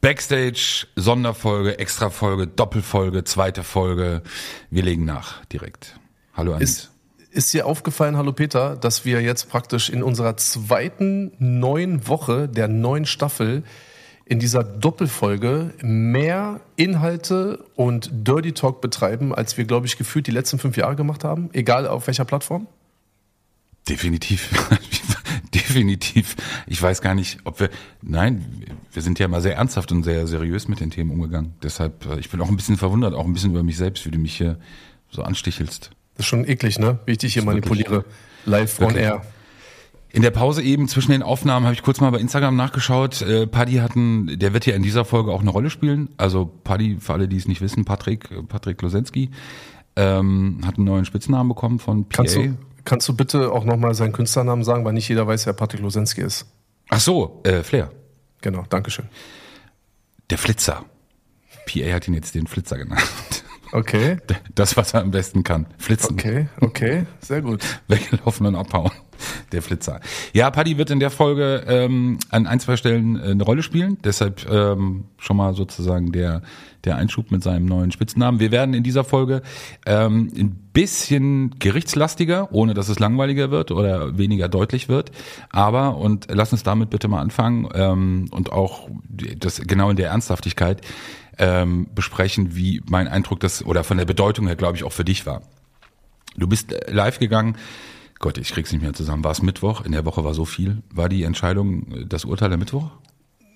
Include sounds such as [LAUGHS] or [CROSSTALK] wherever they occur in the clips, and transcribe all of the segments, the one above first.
Backstage, Sonderfolge, Extrafolge, Doppelfolge, zweite Folge. Wir legen nach direkt. Hallo Anis. Ist, ist dir aufgefallen, hallo Peter, dass wir jetzt praktisch in unserer zweiten neuen Woche der neuen Staffel in dieser Doppelfolge mehr Inhalte und Dirty Talk betreiben, als wir, glaube ich, gefühlt die letzten fünf Jahre gemacht haben, egal auf welcher Plattform? Definitiv. [LAUGHS] [LAUGHS] Definitiv. Ich weiß gar nicht, ob wir. Nein, wir sind ja immer sehr ernsthaft und sehr seriös mit den Themen umgegangen. Deshalb, äh, ich bin auch ein bisschen verwundert, auch ein bisschen über mich selbst, wie du mich hier so anstichelst. Das ist schon eklig, ne? Wie ich dich hier manipuliere. Live on Wirklich. air. In der Pause eben zwischen den Aufnahmen habe ich kurz mal bei Instagram nachgeschaut. Äh, Paddy hatten, der wird ja in dieser Folge auch eine Rolle spielen. Also Paddy, für alle, die es nicht wissen, Patrick, äh, Patrick Losensky, ähm, hat einen neuen Spitznamen bekommen von PA. Kannst du, kannst du bitte auch nochmal seinen Künstlernamen sagen, weil nicht jeder weiß, wer Patrick Losensky ist. Ach so, äh, Flair. Genau, Dankeschön. Der Flitzer. PA hat ihn jetzt den Flitzer genannt. Okay, [LAUGHS] Das, was er am besten kann. Flitzen. okay, okay, sehr gut. [LAUGHS] Weglaufen und abhauen. Der Flitzer. Ja, Paddy wird in der Folge ähm, an ein, zwei Stellen äh, eine Rolle spielen. Deshalb ähm, schon mal sozusagen der, der Einschub mit seinem neuen Spitznamen. Wir werden in dieser Folge ähm, ein bisschen gerichtslastiger, ohne dass es langweiliger wird oder weniger deutlich wird. Aber, und lass uns damit bitte mal anfangen ähm, und auch das genau in der Ernsthaftigkeit ähm, besprechen, wie mein Eindruck das oder von der Bedeutung her, glaube ich, auch für dich war. Du bist äh, live gegangen. Gott, ich krieg's nicht mehr zusammen. War es Mittwoch? In der Woche war so viel. War die Entscheidung das Urteil der Mittwoch?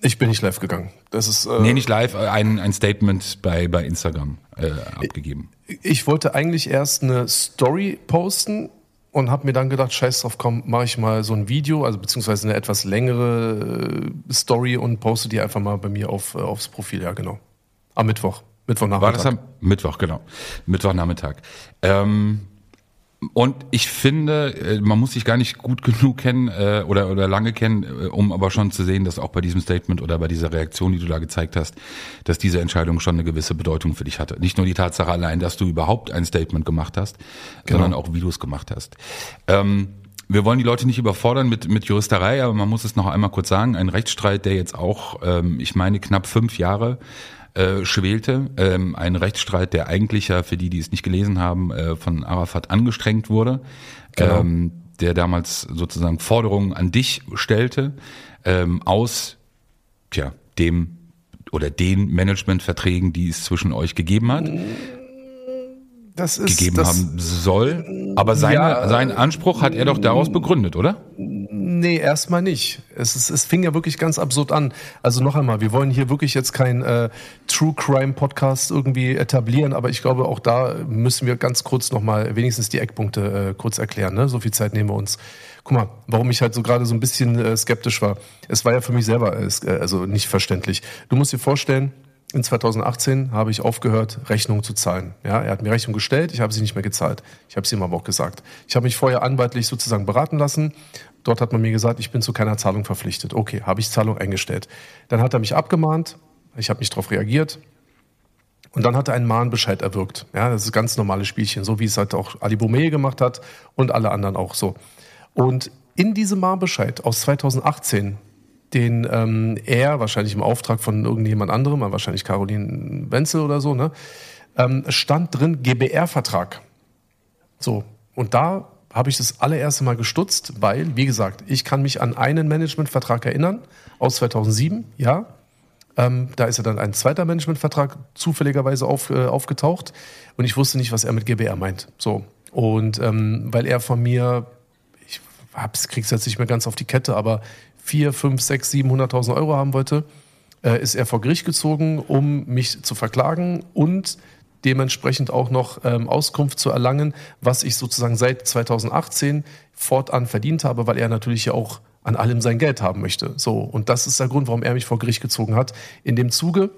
Ich bin nicht live gegangen. Das ist. Äh, Nee, nicht live, ein, ein Statement bei, bei Instagram äh, abgegeben. Ich wollte eigentlich erst eine Story posten und habe mir dann gedacht, scheiß drauf, komm, mache ich mal so ein Video, also beziehungsweise eine etwas längere äh, Story und poste die einfach mal bei mir auf, äh, aufs Profil, ja genau. Am Mittwoch. Mittwochnachmittag. War das am Mittwoch, genau. Mittwochnachmittag. Ähm, und ich finde, äh, man muss sich gar nicht gut genug kennen äh, oder, oder lange kennen, äh, um aber schon zu sehen, dass auch bei diesem Statement oder bei dieser Reaktion, die du da gezeigt hast, dass diese Entscheidung schon eine gewisse Bedeutung für dich hatte. Nicht nur die Tatsache allein, dass du überhaupt ein Statement gemacht hast, sondern auch wie du es gemacht hast. Ähm, wir wollen die Leute nicht überfordern mit, mit Juristerei, aber man muss es noch einmal kurz sagen, ein Rechtsstreit, der jetzt auch, ähm, ich meine, knapp fünf Jahre äh, schwelte. Ähm, ein Rechtsstreit, der eigentlich ja, für die, die es nicht gelesen haben, äh, von Arafat angestrengt wurde. Genau. Ähm, der damals sozusagen Forderungen an dich stellte, ähm, aus tja, dem oder den Managementverträgen, die es zwischen euch gegeben hat, das ist, gegeben haben soll. Aber seine, Ja, seinen Anspruch hat er doch daraus begründet, oder? Nee, erstmal nicht. Es, ist, es fing ja wirklich ganz absurd an. Also noch einmal, wir wollen hier wirklich jetzt kein äh, True Crime Podcast irgendwie etablieren, aber ich glaube, auch da müssen wir ganz kurz nochmal wenigstens die Eckpunkte äh, kurz erklären. Ne? So viel Zeit nehmen wir uns. Guck mal, warum ich halt so gerade so ein bisschen äh, skeptisch war. Es war ja für mich selber äh, äh, also nicht verständlich. Du musst dir vorstellen, in 2018 habe ich aufgehört, Rechnungen zu zahlen. Ja, er hat mir Rechnung gestellt, ich habe sie nicht mehr gezahlt. Ich habe sie ihm aber auch gesagt. Ich habe mich vorher anwaltlich sozusagen beraten lassen. Dort hat man mir gesagt, ich bin zu keiner Zahlung verpflichtet. Okay, habe ich Zahlung eingestellt. Dann hat er mich abgemahnt. Ich habe nicht darauf reagiert. Und dann hat er einen Mahnbescheid erwirkt. Ja, das ist ein ganz normales Spielchen, so wie es halt auch Ali Boumaier gemacht hat und alle anderen auch so. Und in diesem Mahnbescheid aus 2018, den ähm, er wahrscheinlich im Auftrag von irgendjemand anderem, wahrscheinlich Caroline Wenzel oder so, ne, ähm, stand drin GBR-Vertrag. So, und da habe ich das allererste Mal gestutzt, weil, wie gesagt, ich kann mich an einen Managementvertrag erinnern aus 2007, ja. Ähm, da ist ja dann ein zweiter Managementvertrag zufälligerweise auf, äh, aufgetaucht und ich wusste nicht, was er mit GBR meint. So. Und ähm, weil er von mir, ich hab's, krieg's jetzt nicht mehr ganz auf die Kette, aber vier, fünf, sechs, 700.000 Euro haben wollte, äh, ist er vor Gericht gezogen, um mich zu verklagen und dementsprechend auch noch ähm, Auskunft zu erlangen, was ich sozusagen seit 2018 fortan verdient habe, weil er natürlich ja auch an allem sein Geld haben möchte. So, und das ist der Grund, warum er mich vor Gericht gezogen hat. In dem Zuge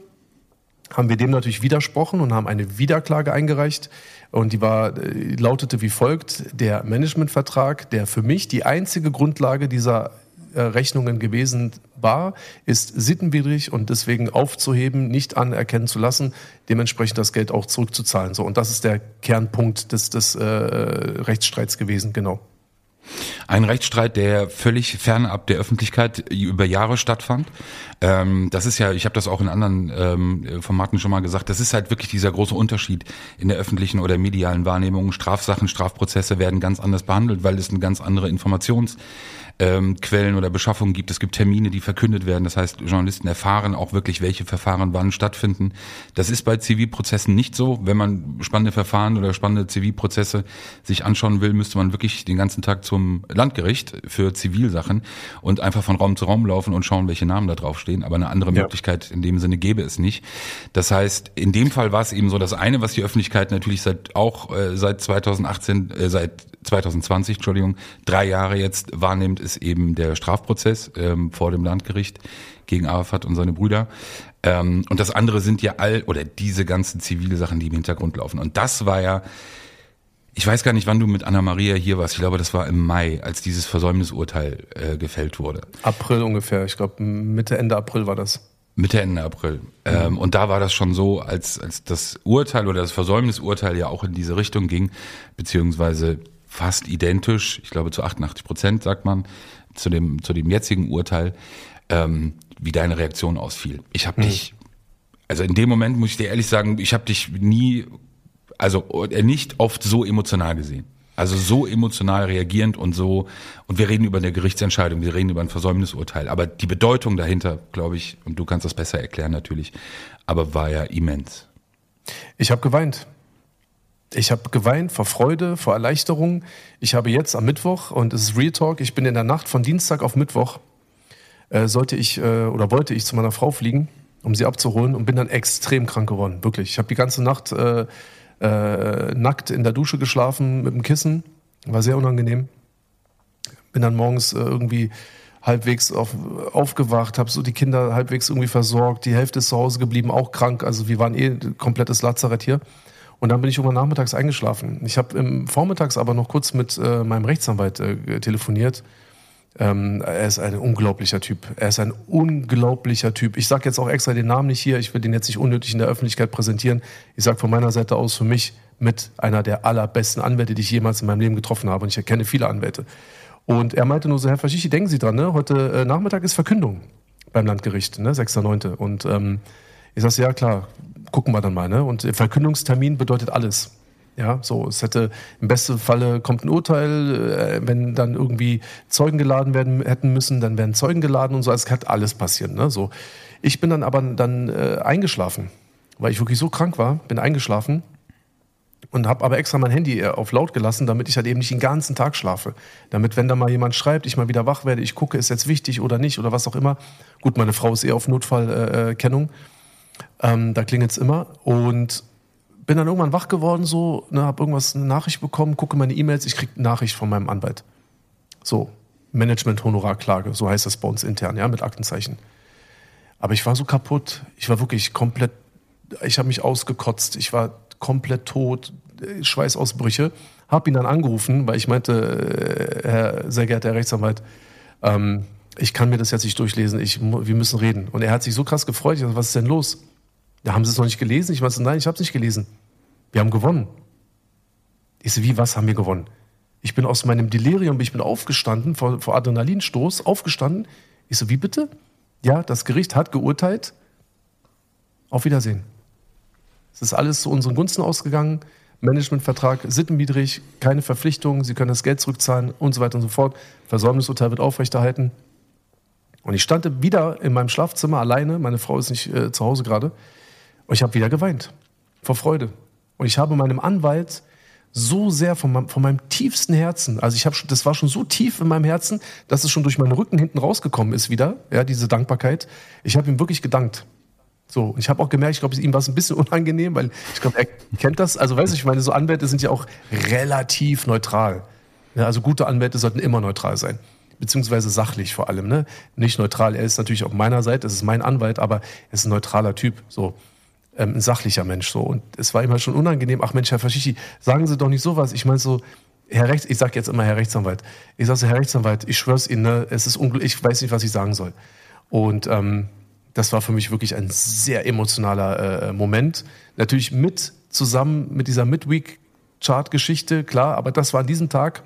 haben wir dem natürlich widersprochen und haben eine Wiederklage eingereicht. Und die war, äh, lautete wie folgt, der Managementvertrag, der für mich die einzige Grundlage dieser Rechnungen gewesen war, ist sittenwidrig und deswegen aufzuheben, nicht anerkennen zu lassen, dementsprechend das Geld auch zurückzuzahlen. So, und das ist der Kernpunkt des, des äh, Rechtsstreits gewesen, genau. Ein Rechtsstreit, der völlig fernab der Öffentlichkeit über Jahre stattfand. Ähm, das ist ja, ich habe das auch in anderen ähm, Formaten schon mal gesagt, das ist halt wirklich dieser große Unterschied in der öffentlichen oder medialen Wahrnehmung. Strafsachen, Strafprozesse werden ganz anders behandelt, weil es eine ganz andere Informations ähm, Quellen oder Beschaffungen gibt. Es gibt Termine, die verkündet werden. Das heißt, Journalisten erfahren auch wirklich, welche Verfahren wann stattfinden. Das ist bei Zivilprozessen nicht so. Wenn man spannende Verfahren oder spannende Zivilprozesse sich anschauen will, müsste man wirklich den ganzen Tag zum Landgericht für Zivilsachen und einfach von Raum zu Raum laufen und schauen, welche Namen da draufstehen. Aber eine andere ja. Möglichkeit in dem Sinne gäbe es nicht. Das heißt, in dem Fall war es eben so, das eine, was die Öffentlichkeit natürlich seit auch äh, seit 2018, äh, seit 2020, Entschuldigung, drei Jahre jetzt wahrnimmt, ist eben der Strafprozess ähm, vor dem Landgericht gegen Arafat und seine Brüder. Ähm, und das andere sind ja all, oder diese ganzen zivile Sachen, die im Hintergrund laufen. Und das war ja, ich weiß gar nicht, wann du mit Anna Maria hier warst. Ich glaube, das war im Mai, als dieses Versäumnisurteil äh, gefällt wurde. April ungefähr. Ich glaube, Mitte, Ende April war das. Mitte, Ende April. Ähm, und da war das schon so, als, als das Urteil oder das Versäumnisurteil ja auch in diese Richtung ging, beziehungsweise fast identisch, ich glaube zu 88 Prozent, sagt man, zu dem, zu dem jetzigen Urteil, ähm, wie deine Reaktion ausfiel. Ich habe mhm. dich, also in dem Moment muss ich dir ehrlich sagen, ich habe dich nie, also äh, nicht oft so emotional gesehen. Also so emotional reagierend und so, und wir reden über eine Gerichtsentscheidung, wir reden über ein Versäumnisurteil. Aber die Bedeutung dahinter, glaube ich, und du kannst das besser erklären natürlich, aber war ja immens. Ich habe geweint. Ich habe geweint vor Freude, vor Erleichterung. Ich habe jetzt am Mittwoch, und es ist Real Talk, ich bin in der Nacht von Dienstag auf Mittwoch, äh, sollte ich äh, oder wollte ich zu meiner Frau fliegen, um sie abzuholen und bin dann extrem krank geworden. Wirklich. Ich habe die ganze Nacht äh, äh, nackt in der Dusche geschlafen mit dem Kissen. War sehr unangenehm. Bin dann morgens äh, irgendwie halbwegs auf, aufgewacht, habe so die Kinder halbwegs irgendwie versorgt. Die Hälfte ist zu Hause geblieben, auch krank. Also wir waren eh komplettes Lazarett hier. Und dann bin ich irgendwann nachmittags eingeschlafen. Ich habe im Vormittags aber noch kurz mit äh, meinem Rechtsanwalt äh, telefoniert. Ähm, er ist ein unglaublicher Typ. Er ist ein unglaublicher Typ. Ich sage jetzt auch extra den Namen nicht hier. Ich will den jetzt nicht unnötig in der Öffentlichkeit präsentieren. Ich sage von meiner Seite aus für mich mit einer der allerbesten Anwälte, die ich jemals in meinem Leben getroffen habe. Und ich erkenne viele Anwälte. Und er meinte nur so, Herr Faschichi, denken Sie dran, ne? heute äh, Nachmittag ist Verkündung beim Landgericht, ne? 6.9. Und ähm, ich sage, ja klar, gucken wir dann mal. Ne? Und Verkündungstermin bedeutet alles. Ja, so, es hätte im besten Falle kommt ein Urteil, äh, wenn dann irgendwie Zeugen geladen werden hätten müssen, dann werden Zeugen geladen und so, es kann alles passieren. Ne? So, ich bin dann aber dann äh, eingeschlafen, weil ich wirklich so krank war, bin eingeschlafen und habe aber extra mein Handy äh, auf laut gelassen, damit ich halt eben nicht den ganzen Tag schlafe. Damit, wenn da mal jemand schreibt, ich mal wieder wach werde, ich gucke, ist jetzt wichtig oder nicht oder was auch immer. Gut, meine Frau ist eher auf Notfallkennung. Äh, ähm, da es immer. Und bin dann irgendwann wach geworden, so, ne, habe irgendwas, eine Nachricht bekommen, gucke meine E-Mails, ich kriege eine Nachricht von meinem Anwalt. So, Management-Honorarklage, so heißt das bei uns intern, ja, mit Aktenzeichen. Aber ich war so kaputt, ich war wirklich komplett, ich habe mich ausgekotzt, ich war komplett tot, Schweißausbrüche. Habe ihn dann angerufen, weil ich meinte, äh, Herr, sehr geehrter Herr Rechtsanwalt, ähm, ich kann mir das jetzt nicht durchlesen, ich, wir müssen reden. Und er hat sich so krass gefreut, ich dachte, was ist denn los? Ja, haben Sie es noch nicht gelesen? Ich meinte, nein, ich habe es nicht gelesen. Wir haben gewonnen. Ich so, wie, was haben wir gewonnen? Ich bin aus meinem Delirium, ich bin aufgestanden, vor, vor Adrenalinstoß, aufgestanden. Ich so, wie bitte? Ja, das Gericht hat geurteilt. Auf Wiedersehen. Es ist alles zu unseren Gunsten ausgegangen. Managementvertrag sittenwidrig, keine Verpflichtungen, Sie können das Geld zurückzahlen und so weiter und so fort. Versäumnisurteil wird aufrechterhalten. Und ich stand wieder in meinem Schlafzimmer alleine, meine Frau ist nicht äh, zu Hause gerade, und ich habe wieder geweint vor Freude. Und ich habe meinem Anwalt so sehr von meinem, von meinem tiefsten Herzen, also ich habe schon, das war schon so tief in meinem Herzen, dass es schon durch meinen Rücken hinten rausgekommen ist wieder, ja, diese Dankbarkeit. Ich habe ihm wirklich gedankt. So, und ich habe auch gemerkt, ich glaube, ihm war es ein bisschen [LAUGHS] unangenehm, weil ich glaube, er kennt das. Also, weiß ich meine, so Anwälte sind ja auch relativ neutral. Ja, also gute Anwälte sollten immer neutral sein. Beziehungsweise sachlich vor allem, ne? Nicht neutral. Er ist natürlich auf meiner Seite, es ist mein Anwalt, aber er ist ein neutraler Typ, so. Ähm, ein sachlicher Mensch, so. Und es war immer schon unangenehm. Ach Mensch, Herr Faschichi, sagen Sie doch nicht sowas. Ich meine so, Herr Rechts, ich sag jetzt immer Herr Rechtsanwalt. Ich sage so, Herr Rechtsanwalt, ich schwör's Ihnen, ne, es ist unglücklich, ich weiß nicht, was ich sagen soll. Und ähm, das war für mich wirklich ein sehr emotionaler äh, Moment. Natürlich mit zusammen mit dieser Midweek-Chart-Geschichte, klar, aber das war an diesem Tag,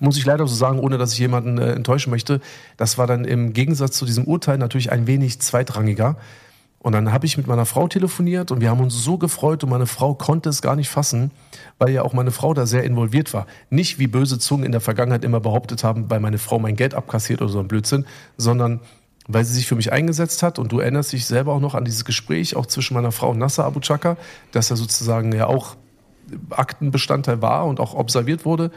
muss ich leider so sagen, ohne dass ich jemanden äh, enttäuschen möchte, das war dann im Gegensatz zu diesem Urteil natürlich ein wenig zweitrangiger. Und dann habe ich mit meiner Frau telefoniert und wir haben uns so gefreut und meine Frau konnte es gar nicht fassen, weil ja auch meine Frau da sehr involviert war. Nicht wie böse Zungen in der Vergangenheit immer behauptet haben, weil meine Frau mein Geld abkassiert oder so ein Blödsinn, sondern weil sie sich für mich eingesetzt hat. Und du erinnerst dich selber auch noch an dieses Gespräch, auch zwischen meiner Frau und Nasser Abu Chaka, dass er sozusagen ja auch Aktenbestandteil war und auch observiert wurde.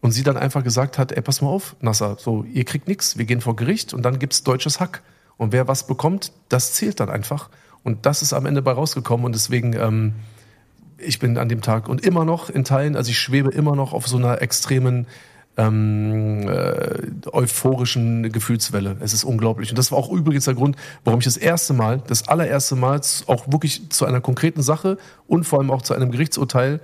Und sie dann einfach gesagt hat, ey, pass mal auf, Nasser, so, ihr kriegt nichts, wir gehen vor Gericht und dann gibt's deutsches Hack. Und wer was bekommt, das zählt dann einfach. Und das ist am Ende bei rausgekommen. Und deswegen, ähm, ich bin an dem Tag und immer noch in Teilen, also ich schwebe immer noch auf so einer extremen ähm, äh, euphorischen Gefühlswelle. Es ist unglaublich. Und das war auch übrigens der Grund, warum ich das erste Mal, das allererste Mal auch wirklich zu einer konkreten Sache und vor allem auch zu einem Gerichtsurteil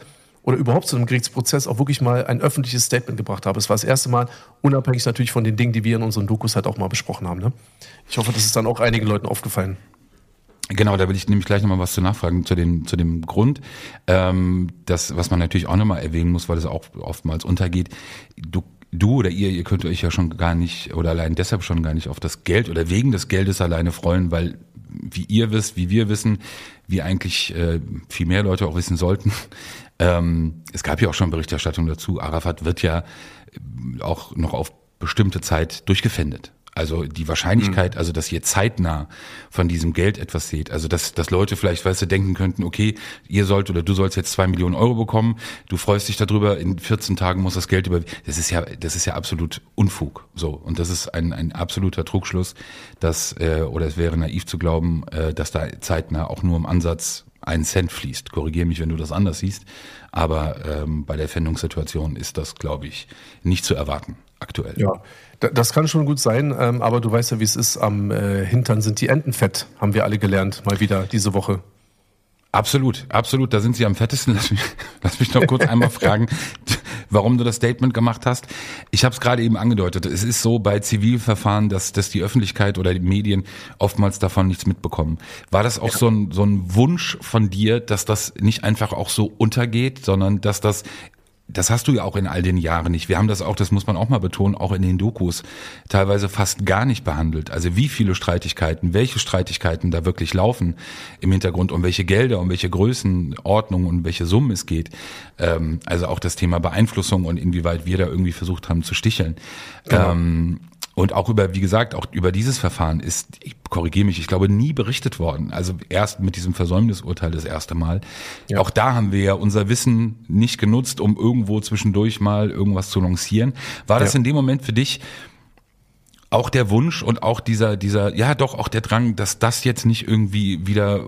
oder überhaupt zu einem Gerichtsprozess auch wirklich mal ein öffentliches Statement gebracht habe. Es war das erste Mal, unabhängig natürlich von den Dingen, die wir in unseren Dokus halt auch mal besprochen haben. Ne? Ich hoffe, das ist dann auch einigen Leuten aufgefallen. Genau, da will ich nämlich gleich nochmal was zu nachfragen zu dem, zu dem Grund. Ähm, das, was man natürlich auch nochmal erwähnen muss, weil es auch oftmals untergeht. Du du oder ihr, ihr könnt euch ja schon gar nicht oder allein deshalb schon gar nicht auf das Geld oder wegen des Geldes alleine freuen, weil wie ihr wisst, wie wir wissen, wie eigentlich äh, viel mehr Leute auch wissen sollten, [LAUGHS] ähm, es gab ja auch schon Berichterstattung dazu. Arafat wird ja auch noch auf bestimmte Zeit durchgefändet. Also die Wahrscheinlichkeit, mhm. also dass ihr zeitnah von diesem Geld etwas seht, also dass, dass Leute vielleicht, weißt du, denken könnten, okay, ihr sollt oder du sollst jetzt zwei Millionen Euro bekommen, du freust dich darüber, in 14 Tagen muss das Geld über, das ist ja, das ist ja absolut Unfug, so. Und das ist ein, ein absoluter Trugschluss, dass, äh, oder es wäre naiv zu glauben, äh, dass da zeitnah auch nur im Ansatz ein Cent fließt. Korrigiere mich, wenn du das anders siehst. Aber ähm, bei der Fendungssituation ist das, glaube ich, nicht zu erwarten aktuell. Ja, das kann schon gut sein, ähm, aber du weißt ja, wie es ist. Am äh, Hintern sind die Enten fett, haben wir alle gelernt, mal wieder diese Woche. Absolut, absolut. Da sind sie am fettesten. [LAUGHS] Lass mich, lass mich noch kurz einmal fragen, warum du das Statement gemacht hast. Ich habe es gerade eben angedeutet. Es ist so bei Zivilverfahren, dass, dass die Öffentlichkeit oder die Medien oftmals davon nichts mitbekommen. War das auch ja. so, ein, so ein Wunsch von dir, dass das nicht einfach auch so untergeht, sondern dass das das hast du ja auch in all den Jahren nicht. Wir haben das auch, das muss man auch mal betonen, auch in den Dokus teilweise fast gar nicht behandelt. Also wie viele Streitigkeiten, welche Streitigkeiten da wirklich laufen im Hintergrund, um welche Gelder, um welche Größenordnung und welche Summen es geht. Ähm, also auch das Thema Beeinflussung und inwieweit wir da irgendwie versucht haben zu sticheln. Genau. Ähm, und auch über, wie gesagt, auch über dieses Verfahren ist, ich korrigiere mich, ich glaube, nie berichtet worden. Also erst mit diesem Versäumnisurteil das erste Mal. Ja. Auch da haben wir ja unser Wissen nicht genutzt, um irgendwo zwischendurch mal irgendwas zu lancieren. War das ja. in dem Moment für dich auch der Wunsch und auch dieser, dieser, ja doch, auch der Drang, dass das jetzt nicht irgendwie wieder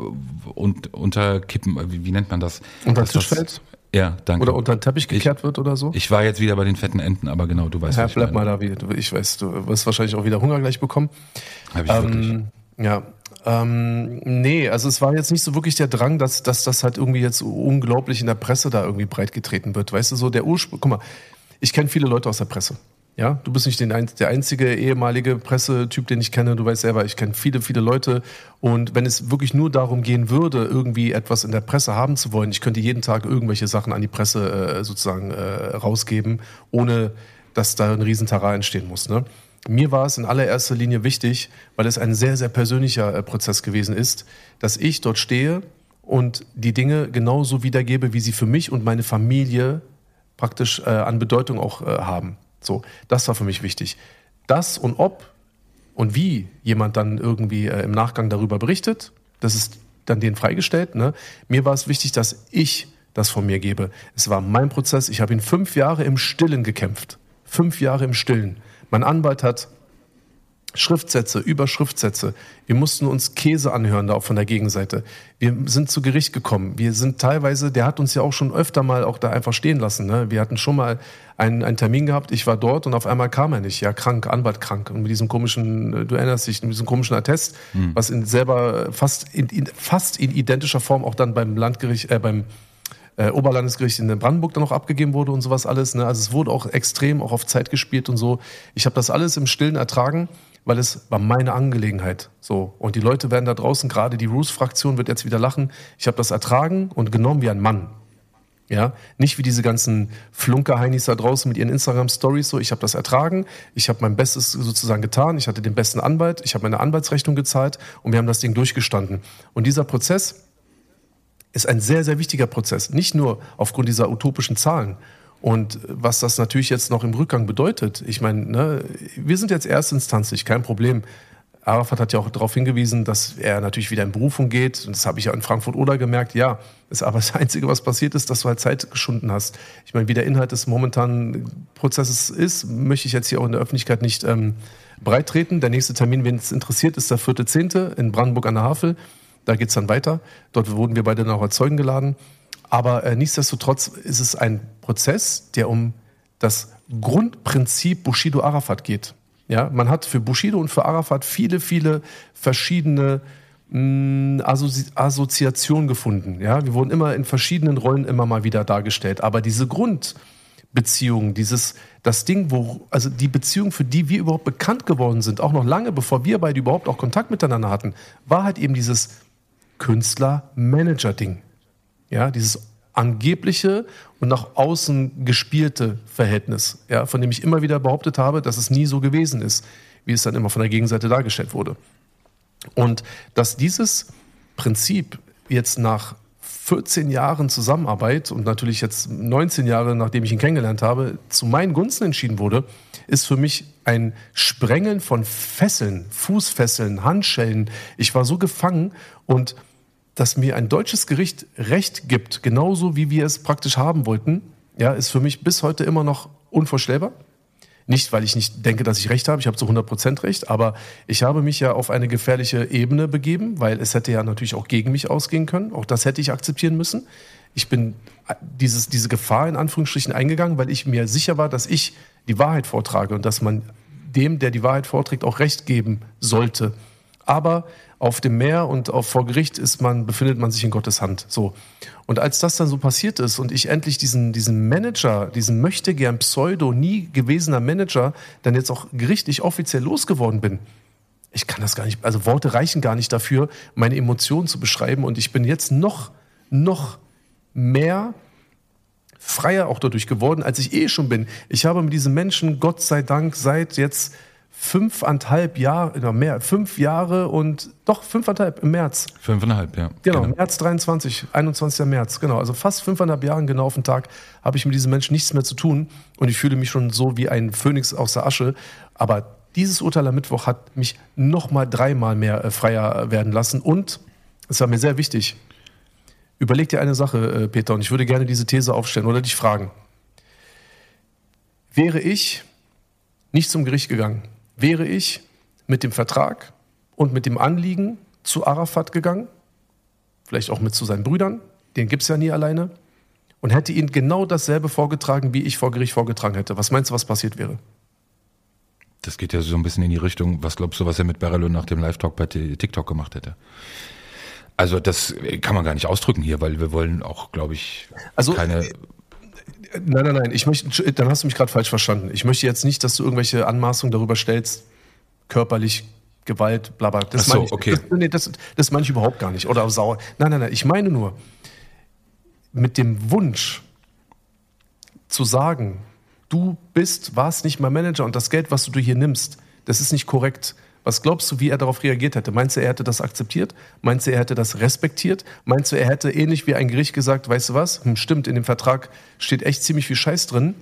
und, unterkippen, wie, wie nennt man das? Unter Tisch fällt? Ja, danke. Oder unter den Teppich gekehrt ich, wird oder so? Ich war jetzt wieder bei den fetten Enten, aber genau, du weißt ja. bleib mal da wieder. Ich weiß, du wirst wahrscheinlich auch wieder Hunger gleich bekommen. Hab ich ähm, wirklich. Ja. Ähm, nee, also es war jetzt nicht so wirklich der Drang, dass, dass das halt irgendwie jetzt unglaublich in der Presse da irgendwie breitgetreten wird. Weißt du, so der Ursprung, guck mal, ich kenne viele Leute aus der Presse. Ja, du bist nicht den, der einzige ehemalige Pressetyp, den ich kenne. Du weißt selber, ich kenne viele, viele Leute. Und wenn es wirklich nur darum gehen würde, irgendwie etwas in der Presse haben zu wollen, ich könnte jeden Tag irgendwelche Sachen an die Presse äh, sozusagen äh, rausgeben, ohne dass da ein Riesentara entstehen muss. Ne? Mir war es in allererster Linie wichtig, weil es ein sehr, sehr persönlicher äh, Prozess gewesen ist, dass ich dort stehe und die Dinge genauso wiedergebe, wie sie für mich und meine Familie praktisch äh, an Bedeutung auch äh, haben. So, das war für mich wichtig. Das und ob und wie jemand dann irgendwie äh, im Nachgang darüber berichtet, das ist dann denen freigestellt. Ne? Mir war es wichtig, dass ich das von mir gebe. Es war mein Prozess. Ich habe ihn fünf Jahre im Stillen gekämpft. Fünf Jahre im Stillen. Mein Anwalt hat Schriftsätze über Schriftsätze. Wir mussten uns Käse anhören da auch von der Gegenseite. Wir sind zu Gericht gekommen. Wir sind teilweise, der hat uns ja auch schon öfter mal auch da einfach stehen lassen. Ne? Wir hatten schon mal einen, einen Termin gehabt, ich war dort und auf einmal kam er nicht. Ja, krank, Anwalt krank. Und mit diesem komischen, äh, du erinnerst dich, mit diesem komischen Attest, mhm. was in selber fast in, in, fast in identischer Form auch dann beim Landgericht, äh, beim äh, Oberlandesgericht in Brandenburg dann noch abgegeben wurde und sowas alles. Ne? Also es wurde auch extrem auch auf Zeit gespielt und so. Ich habe das alles im Stillen ertragen weil es war meine Angelegenheit. So. Und die Leute werden da draußen, gerade die Roos-Fraktion wird jetzt wieder lachen. Ich habe das ertragen und genommen wie ein Mann. Ja, nicht wie diese ganzen Flunker-Heinis da draußen mit ihren Instagram-Stories so. Ich habe das ertragen, ich habe mein Bestes sozusagen getan, ich hatte den besten Anwalt, ich habe meine Anwaltsrechnung gezahlt und wir haben das Ding durchgestanden. Und dieser Prozess ist ein sehr, sehr wichtiger Prozess. Nicht nur aufgrund dieser utopischen Zahlen, und was das natürlich jetzt noch im Rückgang bedeutet, ich meine, ne, wir sind jetzt erstinstanzlich, kein Problem. Arafat hat ja auch darauf hingewiesen, dass er natürlich wieder in Berufung geht. Und das habe ich ja in Frankfurt-Oder gemerkt. Ja, ist aber das [LAUGHS] Einzige, was passiert ist, dass du halt Zeit geschunden hast. Ich meine, wie der Inhalt des momentanen Prozesses ist, möchte ich jetzt hier auch in der Öffentlichkeit nicht ähm, breittreten. Der nächste Termin, wenn es interessiert, ist der 4.10. in Brandenburg an der Havel. Da geht's dann weiter. Dort wurden wir beide noch als Zeugen geladen. Aber äh, nichtsdestotrotz ist es ein Prozess, der um das Grundprinzip Bushido Arafat geht. Ja, man hat für Bushido und für Arafat viele, viele verschiedene mh, mm, Assozi Assoziationen gefunden. Ja, wir wurden immer in verschiedenen Rollen immer mal wieder dargestellt. Aber diese Grundbeziehung, dieses, das Ding, wo, also die Beziehung, für die wir überhaupt bekannt geworden sind, auch noch lange bevor wir beide überhaupt auch Kontakt miteinander hatten, war halt eben dieses Künstler-Manager-Ding. Ja, dieses angebliche und nach außen gespielte Verhältnis, ja, von dem ich immer wieder behauptet habe, dass es nie so gewesen ist, wie es dann immer von der Gegenseite dargestellt wurde. Und dass dieses Prinzip jetzt nach 14 Jahren Zusammenarbeit und natürlich jetzt 19 Jahre, nachdem ich ihn kennengelernt habe, zu meinen Gunsten entschieden wurde, ist für mich ein Sprengeln von Fesseln, Fußfesseln, Handschellen. Ich war so gefangen und dass mir ein deutsches Gericht Recht gibt, genauso wie wir es praktisch haben wollten, ja, ist für mich bis heute immer noch unvorstellbar. Nicht, weil ich nicht denke, dass ich Recht habe, ich habe zu 100 Prozent Recht, aber ich habe mich ja auf eine gefährliche Ebene begeben, weil es hätte ja natürlich auch gegen mich ausgehen können. Auch das hätte ich akzeptieren müssen. Ich bin dieses, diese Gefahr in Anführungsstrichen eingegangen, weil ich mir sicher war, dass ich die Wahrheit vortrage und dass man dem, der die Wahrheit vorträgt, auch Recht geben sollte. Aber auf dem Meer und auf, vor Gericht ist man, befindet man sich in Gottes Hand. So. Und als das dann so passiert ist und ich endlich diesen, diesen Manager, diesen möchte gern Pseudo, nie gewesener Manager, dann jetzt auch gerichtlich offiziell losgeworden bin, ich kann das gar nicht, also Worte reichen gar nicht dafür, meine Emotionen zu beschreiben und ich bin jetzt noch, noch mehr freier auch dadurch geworden, als ich eh schon bin. Ich habe mit diesen Menschen, Gott sei Dank, seit jetzt fünfeinhalb Jahre, mehr, fünf Jahre und doch fünfeinhalb im März. Fünfeinhalb, ja. Genau, genau, März 23, 21. März, genau. Also fast fünfeinhalb Jahren genau auf den Tag habe ich mit diesem Menschen nichts mehr zu tun und ich fühle mich schon so wie ein Phönix aus der Asche. Aber dieses Urteil am Mittwoch hat mich nochmal dreimal mehr äh, freier werden lassen und es war mir sehr wichtig. Überleg dir eine Sache, äh, Peter, und ich würde gerne diese These aufstellen oder dich fragen. Wäre ich nicht zum Gericht gegangen, wäre ich mit dem Vertrag und mit dem Anliegen zu Arafat gegangen, vielleicht auch mit zu seinen Brüdern, den gibt es ja nie alleine, und hätte ihnen genau dasselbe vorgetragen, wie ich vor Gericht vorgetragen hätte. Was meinst du, was passiert wäre? Das geht ja so ein bisschen in die Richtung, was glaubst du, was er mit Beryl nach dem Live-Talk bei TikTok gemacht hätte? Also das kann man gar nicht ausdrücken hier, weil wir wollen auch, glaube ich, also, keine Nein, nein, nein. Ich möchte, dann hast du mich gerade falsch verstanden. Ich möchte jetzt nicht, dass du irgendwelche Anmaßungen darüber stellst, körperlich Gewalt, bla bla. Das Ach so, meine ich, okay. Das, nee, das, das meine ich überhaupt gar nicht. Oder sauer. Nein, nein, nein. Ich meine nur, mit dem Wunsch zu sagen, du bist, warst nicht mein Manager und das Geld, was du hier nimmst, das ist nicht korrekt. Was glaubst du, wie er darauf reagiert hätte? Meinst du, er hätte das akzeptiert? Meinst du, er hätte das respektiert? Meinst du, er hätte ähnlich wie ein Gericht gesagt, weißt du was? Hm, stimmt, in dem Vertrag steht echt ziemlich viel Scheiß drin.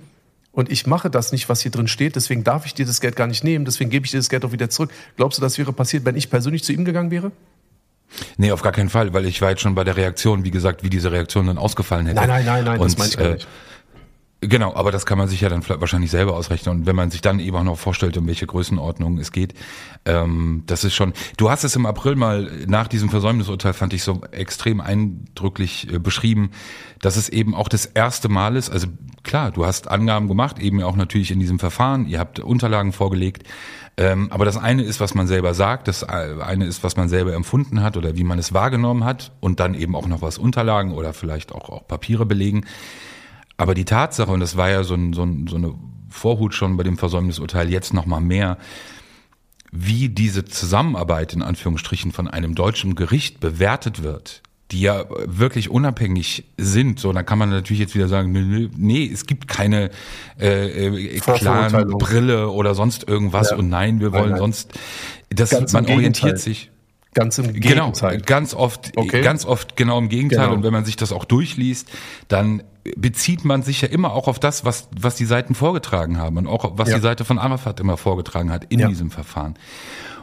Und ich mache das nicht, was hier drin steht, deswegen darf ich dir das Geld gar nicht nehmen, deswegen gebe ich dir das Geld auch wieder zurück. Glaubst du, das wäre passiert, wenn ich persönlich zu ihm gegangen wäre? Nee, auf gar keinen Fall, weil ich war jetzt schon bei der Reaktion, wie gesagt, wie diese Reaktion dann ausgefallen hätte. Nein, nein, nein, nein, Und, das meine ich gar nicht. Genau, aber das kann man sich ja dann wahrscheinlich selber ausrechnen. Und wenn man sich dann eben auch noch vorstellt, um welche Größenordnung es geht, ähm, das ist schon. Du hast es im April mal nach diesem Versäumnisurteil, fand ich so extrem eindrücklich äh, beschrieben, dass es eben auch das erste Mal ist. Also klar, du hast Angaben gemacht, eben auch natürlich in diesem Verfahren. Ihr habt Unterlagen vorgelegt. Ähm, aber das eine ist, was man selber sagt, das eine ist, was man selber empfunden hat oder wie man es wahrgenommen hat und dann eben auch noch was Unterlagen oder vielleicht auch, auch Papiere belegen. Aber die Tatsache, und das war ja so, ein, so, ein, so eine Vorhut schon bei dem Versäumnisurteil, jetzt noch mal mehr, wie diese Zusammenarbeit in Anführungsstrichen von einem deutschen Gericht bewertet wird, die ja wirklich unabhängig sind. So, dann kann man natürlich jetzt wieder sagen, nee, es gibt keine äh, äh klaren Brille oder sonst irgendwas ja. und nein, wir wollen nein, nein. sonst. Das, Ganz man orientiert sich. Ganz im genau, Gegenteil. Genau, ganz oft, okay. ganz oft genau im Gegenteil. Genau. Und wenn man sich das auch durchliest, dann bezieht man sich ja immer auch auf das, was, was die Seiten vorgetragen haben und auch was ja. die Seite von Arafat immer vorgetragen hat in ja. diesem Verfahren.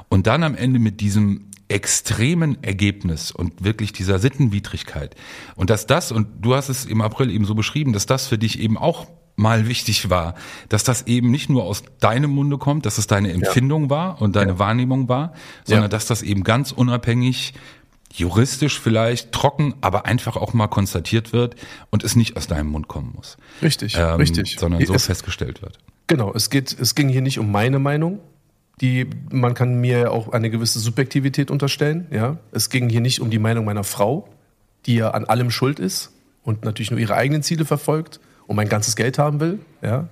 Und dann am Ende mit diesem extremen Ergebnis und wirklich dieser Sittenwidrigkeit. Und dass das, und du hast es im April eben so beschrieben, dass das für dich eben auch mal wichtig war, dass das eben nicht nur aus deinem Munde kommt, dass es deine Empfindung ja. war und deine ja. Wahrnehmung war, sondern ja. dass das eben ganz unabhängig juristisch vielleicht trocken, aber einfach auch mal konstatiert wird und es nicht aus deinem Mund kommen muss. Richtig, ähm, richtig. Sondern so es, festgestellt wird. Genau, es geht, es ging hier nicht um meine Meinung. Die, man kann mir auch eine gewisse Subjektivität unterstellen. Ja, es ging hier nicht um die Meinung meiner Frau, die ja an allem schuld ist und natürlich nur ihre eigenen Ziele verfolgt und mein ganzes Geld haben will. Ja,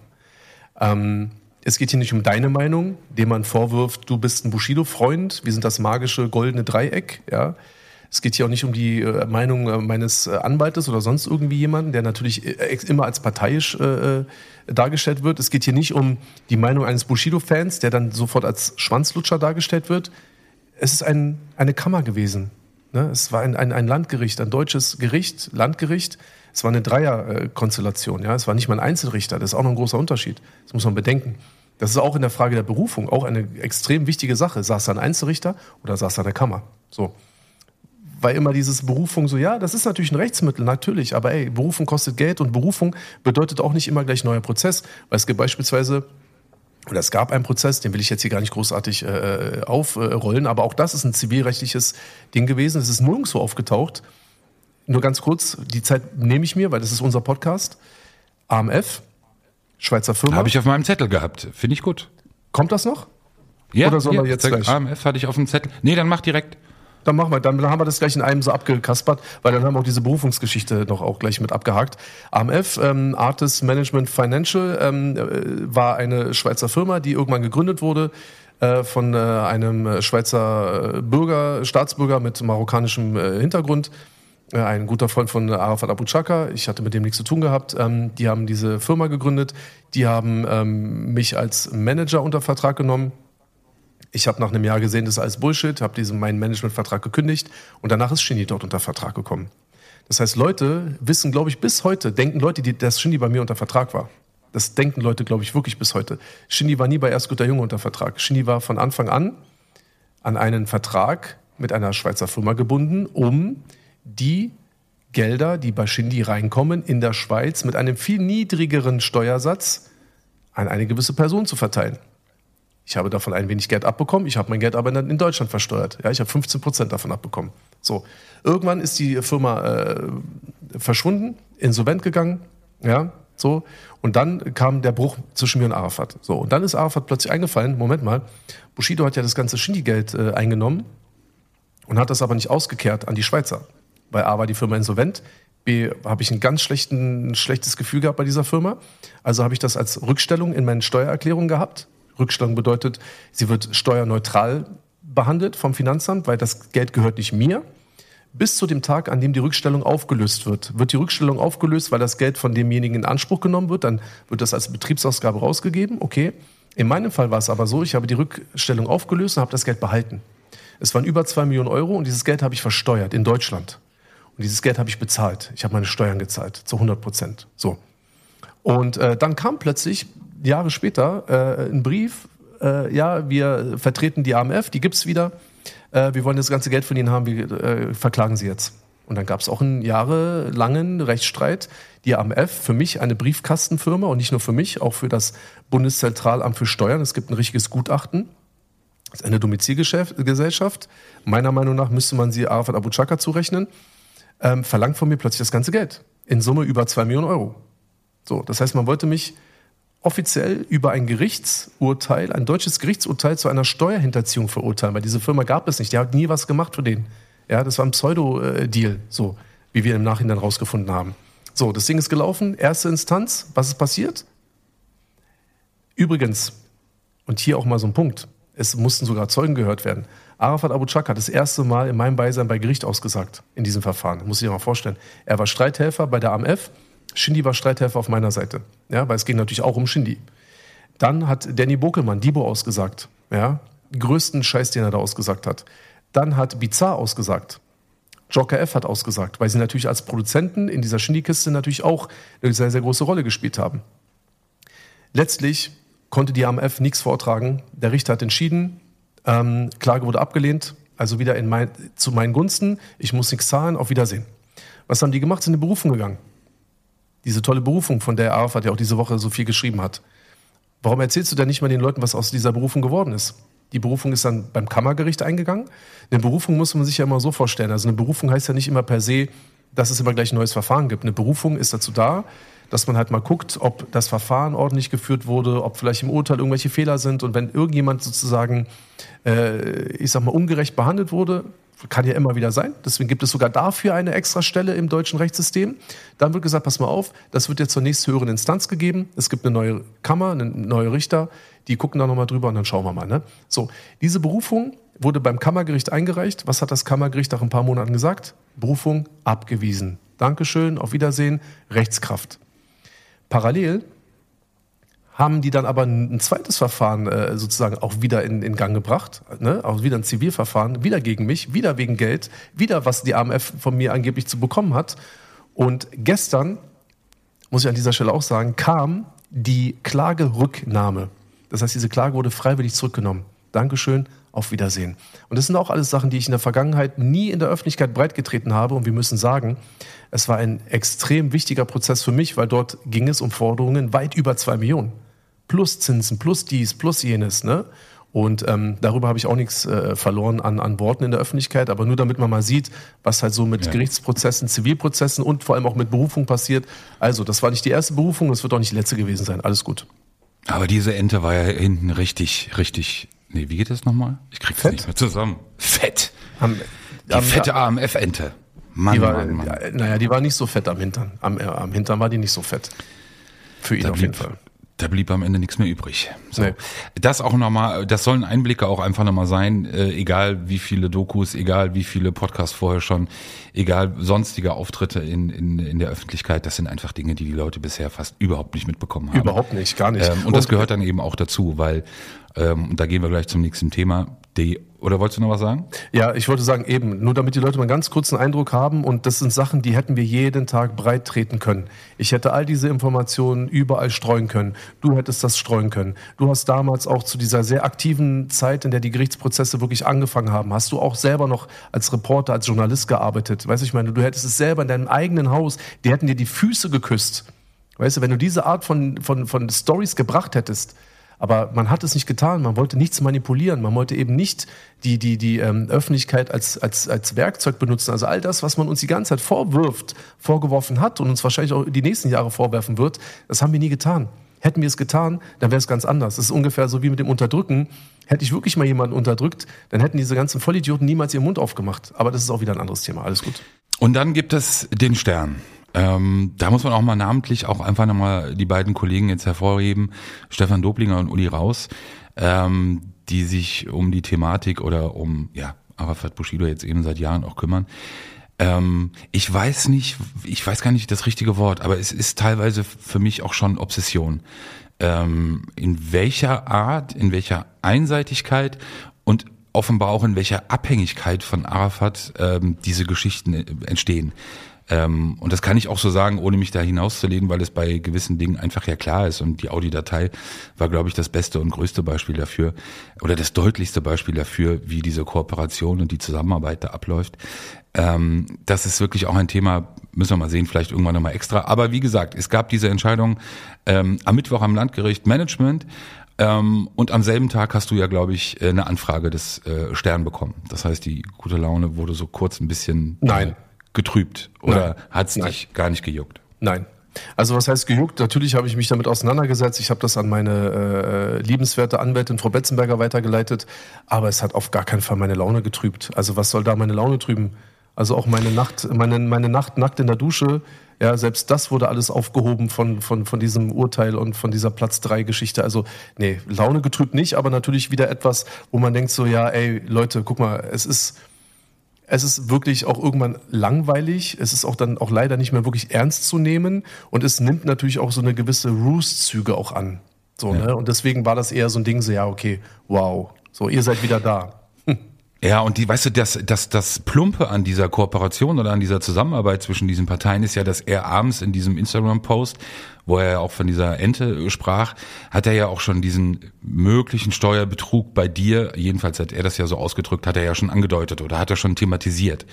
ähm, es geht hier nicht um deine Meinung, dem man vorwirft, du bist ein Bushido-Freund, wir sind das magische goldene Dreieck. Ja, es geht hier auch nicht um die äh, Meinung äh, meines äh, Anwaltes oder sonst irgendwie jemanden, der natürlich immer als parteiisch dargestellt wird. Es geht hier nicht um die Meinung eines Bushido-Fans, der dann sofort als Schwanzlutscher dargestellt wird. Es ist ein, eine Kammer gewesen. Ne? Es war ein, ein, ein Landgericht, ein deutsches Gericht, Landgericht. Es war eine Dreierkonstellation. Ja? Es war nicht mal ein Einzelrichter. Das ist auch noch ein großer Unterschied. Das muss man bedenken. Das ist auch in der Frage der Berufung auch eine extrem wichtige Sache. Saß da ein Einzelrichter oder saß da eine Kammer? So weil immer dieses Berufung so, ja, das ist natürlich ein Rechtsmittel, natürlich, aber ey, Berufung kostet Geld und Berufung bedeutet auch nicht immer gleich neuer Prozess, weil es gibt beispielsweise oder es gab einen Prozess, den will ich jetzt hier gar nicht großartig äh, aufrollen, aber auch das ist ein zivilrechtliches Ding gewesen. Es ist nirgendwo aufgetaucht. Nur ganz kurz, die Zeit nehme ich mir, weil das ist unser Podcast. AMF, Schweizer Firma. Habe ich auf meinem Zettel gehabt. Finde ich gut. Kommt das noch? Ja, Oder soll ja, jetzt gleich? AMF hatte ich auf dem Zettel. Nee, dann mach direkt. Dann machen wir, dann, dann haben wir das gleich in einem so abgekaspert, weil dann haben wir auch diese Berufungsgeschichte noch auch gleich mit abgehakt. AMF, ähm, Artist Management Financial, ähm, äh, war eine Schweizer Firma, die irgendwann gegründet wurde äh, von äh, einem Schweizer äh, Bürger, Staatsbürger mit marokkanischem äh, Hintergrund. Äh, ein guter Freund von Arafat Abu Chaka. Ich hatte mit dem nichts zu tun gehabt. Ähm, die haben diese Firma gegründet. Die haben ähm, mich als Manager unter Vertrag genommen ich habe nach einem Jahr gesehen, das ist alles Bullshit, habe diesen meinen Managementvertrag gekündigt und danach ist Shindy dort unter Vertrag gekommen. Das heißt, Leute wissen, glaube ich, bis heute, denken Leute, die, dass Shindy bei mir unter Vertrag war. Das denken Leute, glaube ich, wirklich bis heute. Shindy war nie bei Erst guter Junge unter Vertrag. Shindy war von Anfang an an einen Vertrag mit einer Schweizer Firma gebunden, um die Gelder, die bei Shindy reinkommen, in der Schweiz mit einem viel niedrigeren Steuersatz an eine gewisse Person zu verteilen. Ich habe davon ein wenig Geld abbekommen, ich habe mein Geld aber in Deutschland versteuert. Ja, ich habe 15 Prozent davon abbekommen. So, irgendwann ist die Firma äh, verschwunden, insolvent gegangen, ja, so. Und dann kam der Bruch zwischen mir und Arafat. So, und dann ist Arafat plötzlich eingefallen, Moment mal, Bushido hat ja das ganze Shindy-Geld äh, eingenommen und hat das aber nicht ausgekehrt an die Schweizer. Weil A war die Firma insolvent, B habe ich ein ganz ein schlechtes Gefühl gehabt bei dieser Firma. Also habe ich das als Rückstellung in meinen Steuererklärungen gehabt Rückstellung bedeutet, sie wird steuerneutral behandelt vom Finanzamt, weil das Geld gehört nicht mir. Bis zu dem Tag, an dem die Rückstellung aufgelöst wird. Wird die Rückstellung aufgelöst, weil das Geld von demjenigen in Anspruch genommen wird, dann wird das als Betriebsausgabe rausgegeben. Okay. In meinem Fall war es aber so, ich habe die Rückstellung aufgelöst und habe das Geld behalten. Es waren über zwei Millionen Euro und dieses Geld habe ich versteuert in Deutschland. Und dieses Geld habe ich bezahlt. Ich habe meine Steuern gezahlt, zu 100 Prozent. So. Und äh, dann kam plötzlich Jahre später äh, einen Brief, äh, ja, wir vertreten die AMF, die gibt's wieder, äh, wir wollen das ganze Geld von Ihnen haben, wir äh, verklagen Sie jetzt. Und Und dann gab es auch einen jahrelangen Rechtsstreit. Die AMF, für mich eine Briefkastenfirma und nicht nur für mich, auch für das Bundeszentralamt für Steuern. Es gibt ein richtiges Gutachten. Das ist eine Domizilgesellschaft. Meiner Meinung nach müsste man sie Arafat Abu Chaka zurechnen. Ähm, verlangt von mir plötzlich das ganze Geld. In Summe über zwei Millionen Euro. So, das heißt, man wollte mich offiziell über ein Gerichtsurteil, ein deutsches Gerichtsurteil zu einer Steuerhinterziehung verurteilen, weil diese Firma gab es nicht. Die hat nie was gemacht für den. Ja, das war ein Pseudo-Deal, so wie wir im Nachhinein rausgefunden haben. So, das Ding ist gelaufen, erste Instanz, was ist passiert? Übrigens, und hier auch mal so ein Punkt, es mussten sogar Zeugen gehört werden. Arafat Abu Chak hat das erste Mal in meinem Beisein bei Gericht ausgesagt in diesem Verfahren. Muss ich dir mal vorstellen. Er war Streithelfer bei der AMF Shindy war Streithelfer auf meiner Seite, ja, weil es ging natürlich auch um Shindy. Dann hat Danny Bokelmann Dibo ausgesagt, ja, größten Scheiß, den er da ausgesagt hat. Dann hat Bizarre ausgesagt. Joker F hat ausgesagt, weil sie natürlich als Produzenten in dieser Shindy-Kiste natürlich auch eine sehr, sehr große Rolle gespielt haben. Letztlich konnte die AMF nichts vortragen. Der Richter hat entschieden, ähm, Klage wurde abgelehnt, also wieder in mein, zu meinen Gunsten. Ich muss nichts zahlen, auf Wiedersehen. Was haben die gemacht? Sind in Berufung gegangen. Diese tolle Berufung, von der Arafat ja auch diese Woche so viel geschrieben hat. Warum erzählst du denn nicht mal den Leuten, was aus dieser Berufung geworden ist? Die Berufung ist dann beim Kammergericht eingegangen. Eine Berufung muss man sich ja immer so vorstellen. Also eine Berufung heißt ja nicht immer per se, dass es immer gleich ein neues Verfahren gibt. Eine Berufung ist dazu da, dass man halt mal guckt, ob das Verfahren ordentlich geführt wurde, ob vielleicht im Urteil irgendwelche Fehler sind. Und wenn irgendjemand sozusagen, äh, ich sag mal, ungerecht behandelt wurde, kann ja immer wieder sein. Deswegen gibt es sogar dafür eine extra Stelle im deutschen Rechtssystem. Dann wird gesagt, pass mal auf, das wird jetzt zur nächsthöheren Instanz gegeben. Es gibt eine neue Kammer, eine neue Richter, die gucken da nochmal drüber und dann schauen wir mal. Ne? So, diese Berufung wurde beim Kammergericht eingereicht. Was hat das Kammergericht nach ein paar Monaten gesagt? Berufung abgewiesen. Dankeschön, auf Wiedersehen, Rechtskraft. Parallel haben die dann aber ein zweites Verfahren äh, sozusagen auch wieder in, in Gang gebracht, ne? auch wieder ein Zivilverfahren, wieder gegen mich, wieder wegen Geld, wieder was die AMF von mir angeblich zu bekommen hat. Und gestern, muss ich an dieser Stelle auch sagen, kam die Klagerücknahme. Das heißt, diese Klage wurde freiwillig zurückgenommen. Dankeschön, auf Wiedersehen. Und das sind auch alles Sachen, die ich in der Vergangenheit nie in der Öffentlichkeit breitgetreten habe. Und wir müssen sagen, es war ein extrem wichtiger Prozess für mich, weil dort ging es um Forderungen weit über zwei Millionen. Plus Zinsen, plus dies, plus jenes. Ne? Und ähm, darüber habe ich auch nichts äh, verloren an, an Worten in der Öffentlichkeit, aber nur damit man mal sieht, was halt so mit ja. Gerichtsprozessen, Zivilprozessen und vor allem auch mit Berufung passiert. Also, das war nicht die erste Berufung, das wird auch nicht die letzte gewesen sein. Alles gut. Aber diese Ente war ja hinten richtig, richtig Nee, wie geht das nochmal? Ich krieg's Fett? nicht mehr zusammen. Fett. Am, die am, fette AMF-Ente. Mann, war, Mann, Mann. Ja, naja, die war nicht so fett am Hintern. Am, äh, am Hintern war die nicht so fett. Für ihn da auf jeden Fall da blieb am Ende nichts mehr übrig. So. Nee. Das auch nochmal, das sollen Einblicke auch einfach nochmal sein, äh, egal wie viele Dokus, egal wie viele Podcasts vorher schon, egal sonstige Auftritte in, in, in der Öffentlichkeit, das sind einfach Dinge, die die Leute bisher fast überhaupt nicht mitbekommen haben. Überhaupt nicht, gar nicht. Ähm, und, und das gehört dann eben auch dazu, weil, ähm, da gehen wir gleich zum nächsten Thema, die oder wolltest du noch was sagen? Ja, ich wollte sagen, eben, nur damit die Leute mal ganz kurz einen Eindruck haben und das sind Sachen, die hätten wir jeden Tag breit treten können. Ich hätte all diese Informationen überall streuen können. Du hättest das streuen können. Du hast damals auch zu dieser sehr aktiven Zeit, in der die Gerichtsprozesse wirklich angefangen haben, hast du auch selber noch als Reporter, als Journalist gearbeitet. Weißt du, ich meine, du hättest es selber in deinem eigenen Haus, die hätten dir die Füße geküsst. Weißt du, wenn du diese Art von, von, von Stories gebracht hättest, aber man hat es nicht getan. Man wollte nichts manipulieren. Man wollte eben nicht die, die, die ähm, Öffentlichkeit als, als, als Werkzeug benutzen. Also all das, was man uns die ganze Zeit vorwirft, vorgeworfen hat und uns wahrscheinlich auch die nächsten Jahre vorwerfen wird, das haben wir nie getan. Hätten wir es getan, dann wäre es ganz anders. Das ist ungefähr so wie mit dem Unterdrücken. Hätte ich wirklich mal jemanden unterdrückt, dann hätten diese ganzen Vollidioten niemals ihren Mund aufgemacht. Aber das ist auch wieder ein anderes Thema. Alles gut. Und dann gibt es den Stern. Ähm, da muss man auch mal namentlich auch einfach nochmal die beiden Kollegen jetzt hervorheben, Stefan Doblinger und Uli Raus, ähm, die sich um die Thematik oder um, ja, Arafat Bushido jetzt eben seit Jahren auch kümmern. Ähm, ich weiß nicht, ich weiß gar nicht das richtige Wort, aber es ist teilweise für mich auch schon Obsession. Ähm, in welcher Art, in welcher Einseitigkeit und offenbar auch in welcher Abhängigkeit von Arafat ähm, diese Geschichten entstehen. Ähm, und das kann ich auch so sagen, ohne mich da hinauszulegen, weil es bei gewissen Dingen einfach ja klar ist. Und die Audi-Datei war, glaube ich, das beste und größte Beispiel dafür oder das deutlichste Beispiel dafür, wie diese Kooperation und die Zusammenarbeit da abläuft. Ähm, das ist wirklich auch ein Thema, müssen wir mal sehen, vielleicht irgendwann nochmal extra. Aber wie gesagt, es gab diese Entscheidung ähm, am Mittwoch am Landgericht Management. Ähm, und am selben Tag hast du ja, glaube ich, äh, eine Anfrage des äh, Stern bekommen. Das heißt, die gute Laune wurde so kurz ein bisschen Nein. Getrübt. Oder hat es dich gar nicht gejuckt? Nein. Also was heißt gejuckt? Natürlich habe ich mich damit auseinandergesetzt. Ich habe das an meine äh, liebenswerte Anwältin Frau Betzenberger weitergeleitet. Aber es hat auf gar keinen Fall meine Laune getrübt. Also was soll da meine Laune trüben? Also auch meine Nacht, meine, meine Nacht nackt in der Dusche. Ja, selbst das wurde alles aufgehoben von, von, von diesem Urteil und von dieser Platz 3 Geschichte. Also, nee, Laune getrübt nicht, aber natürlich wieder etwas, wo man denkt so, ja, ey, Leute, guck mal, es ist, es ist wirklich auch irgendwann langweilig. Es ist auch dann auch leider nicht mehr wirklich ernst zu nehmen. Und es nimmt natürlich auch so eine gewisse Roost-Züge auch an. So, ne? Und deswegen war das eher so ein Ding, so, ja, okay, wow. So, ihr seid wieder da. Ja, und die, weißt du, das, das, das Plumpe an dieser Kooperation oder an dieser Zusammenarbeit zwischen diesen Parteien ist ja, dass er abends in diesem Instagram-Post, wo er ja auch von dieser Ente sprach, hat er ja auch schon diesen möglichen Steuerbetrug bei dir, jedenfalls hat er das ja so ausgedrückt, hat er ja schon angedeutet oder hat er schon thematisiert.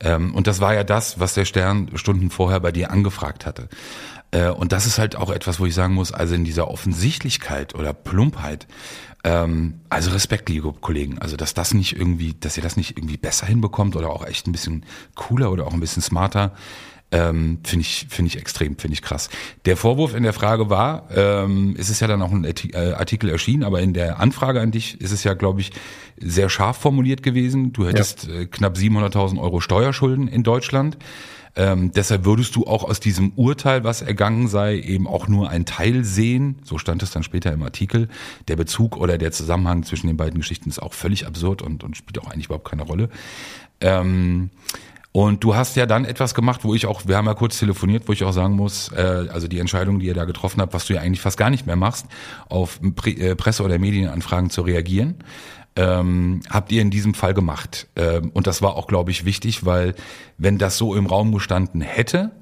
Ähm, und das war ja das, was der Stern Stunden vorher bei dir angefragt hatte. Äh, und das ist halt auch etwas, wo ich sagen muss, also in dieser Offensichtlichkeit oder Plumpheit, ähm, also Respekt, liebe Kollegen. Also, dass das nicht irgendwie, dass ihr das nicht irgendwie besser hinbekommt oder auch echt ein bisschen cooler oder auch ein bisschen smarter, ähm, finde ich, finde ich extrem, finde ich krass. Der Vorwurf in der Frage war, ähm, es ist ja dann auch ein äh, Artikel erschienen, aber in der Anfrage an dich ist es ja, glaube ich, sehr scharf formuliert gewesen. Du hättest äh, knapp 700.000 Euro Steuerschulden in Deutschland. Ähm, deshalb würdest du auch aus diesem Urteil, was ergangen sei, eben auch nur ein Teil sehen. So stand es dann später im Artikel. Der Bezug oder der Zusammenhang zwischen den beiden Geschichten ist auch völlig absurd und, und spielt auch eigentlich überhaupt keine Rolle. Ähm, und du hast ja dann etwas gemacht, wo ich auch, wir haben ja kurz telefoniert, wo ich auch sagen muss, äh, also die Entscheidung, die ihr da getroffen habt, was du ja eigentlich fast gar nicht mehr machst, auf Pre äh, Presse- oder Medienanfragen zu reagieren ähm, habt ihr in diesem Fall gemacht. Ähm, und das war auch, glaube ich, wichtig, weil wenn das so im Raum gestanden hätte,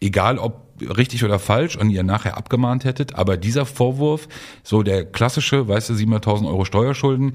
egal ob richtig oder falsch und ihr nachher abgemahnt hättet, aber dieser Vorwurf, so der klassische, weißt du, 700.000 Euro Steuerschulden,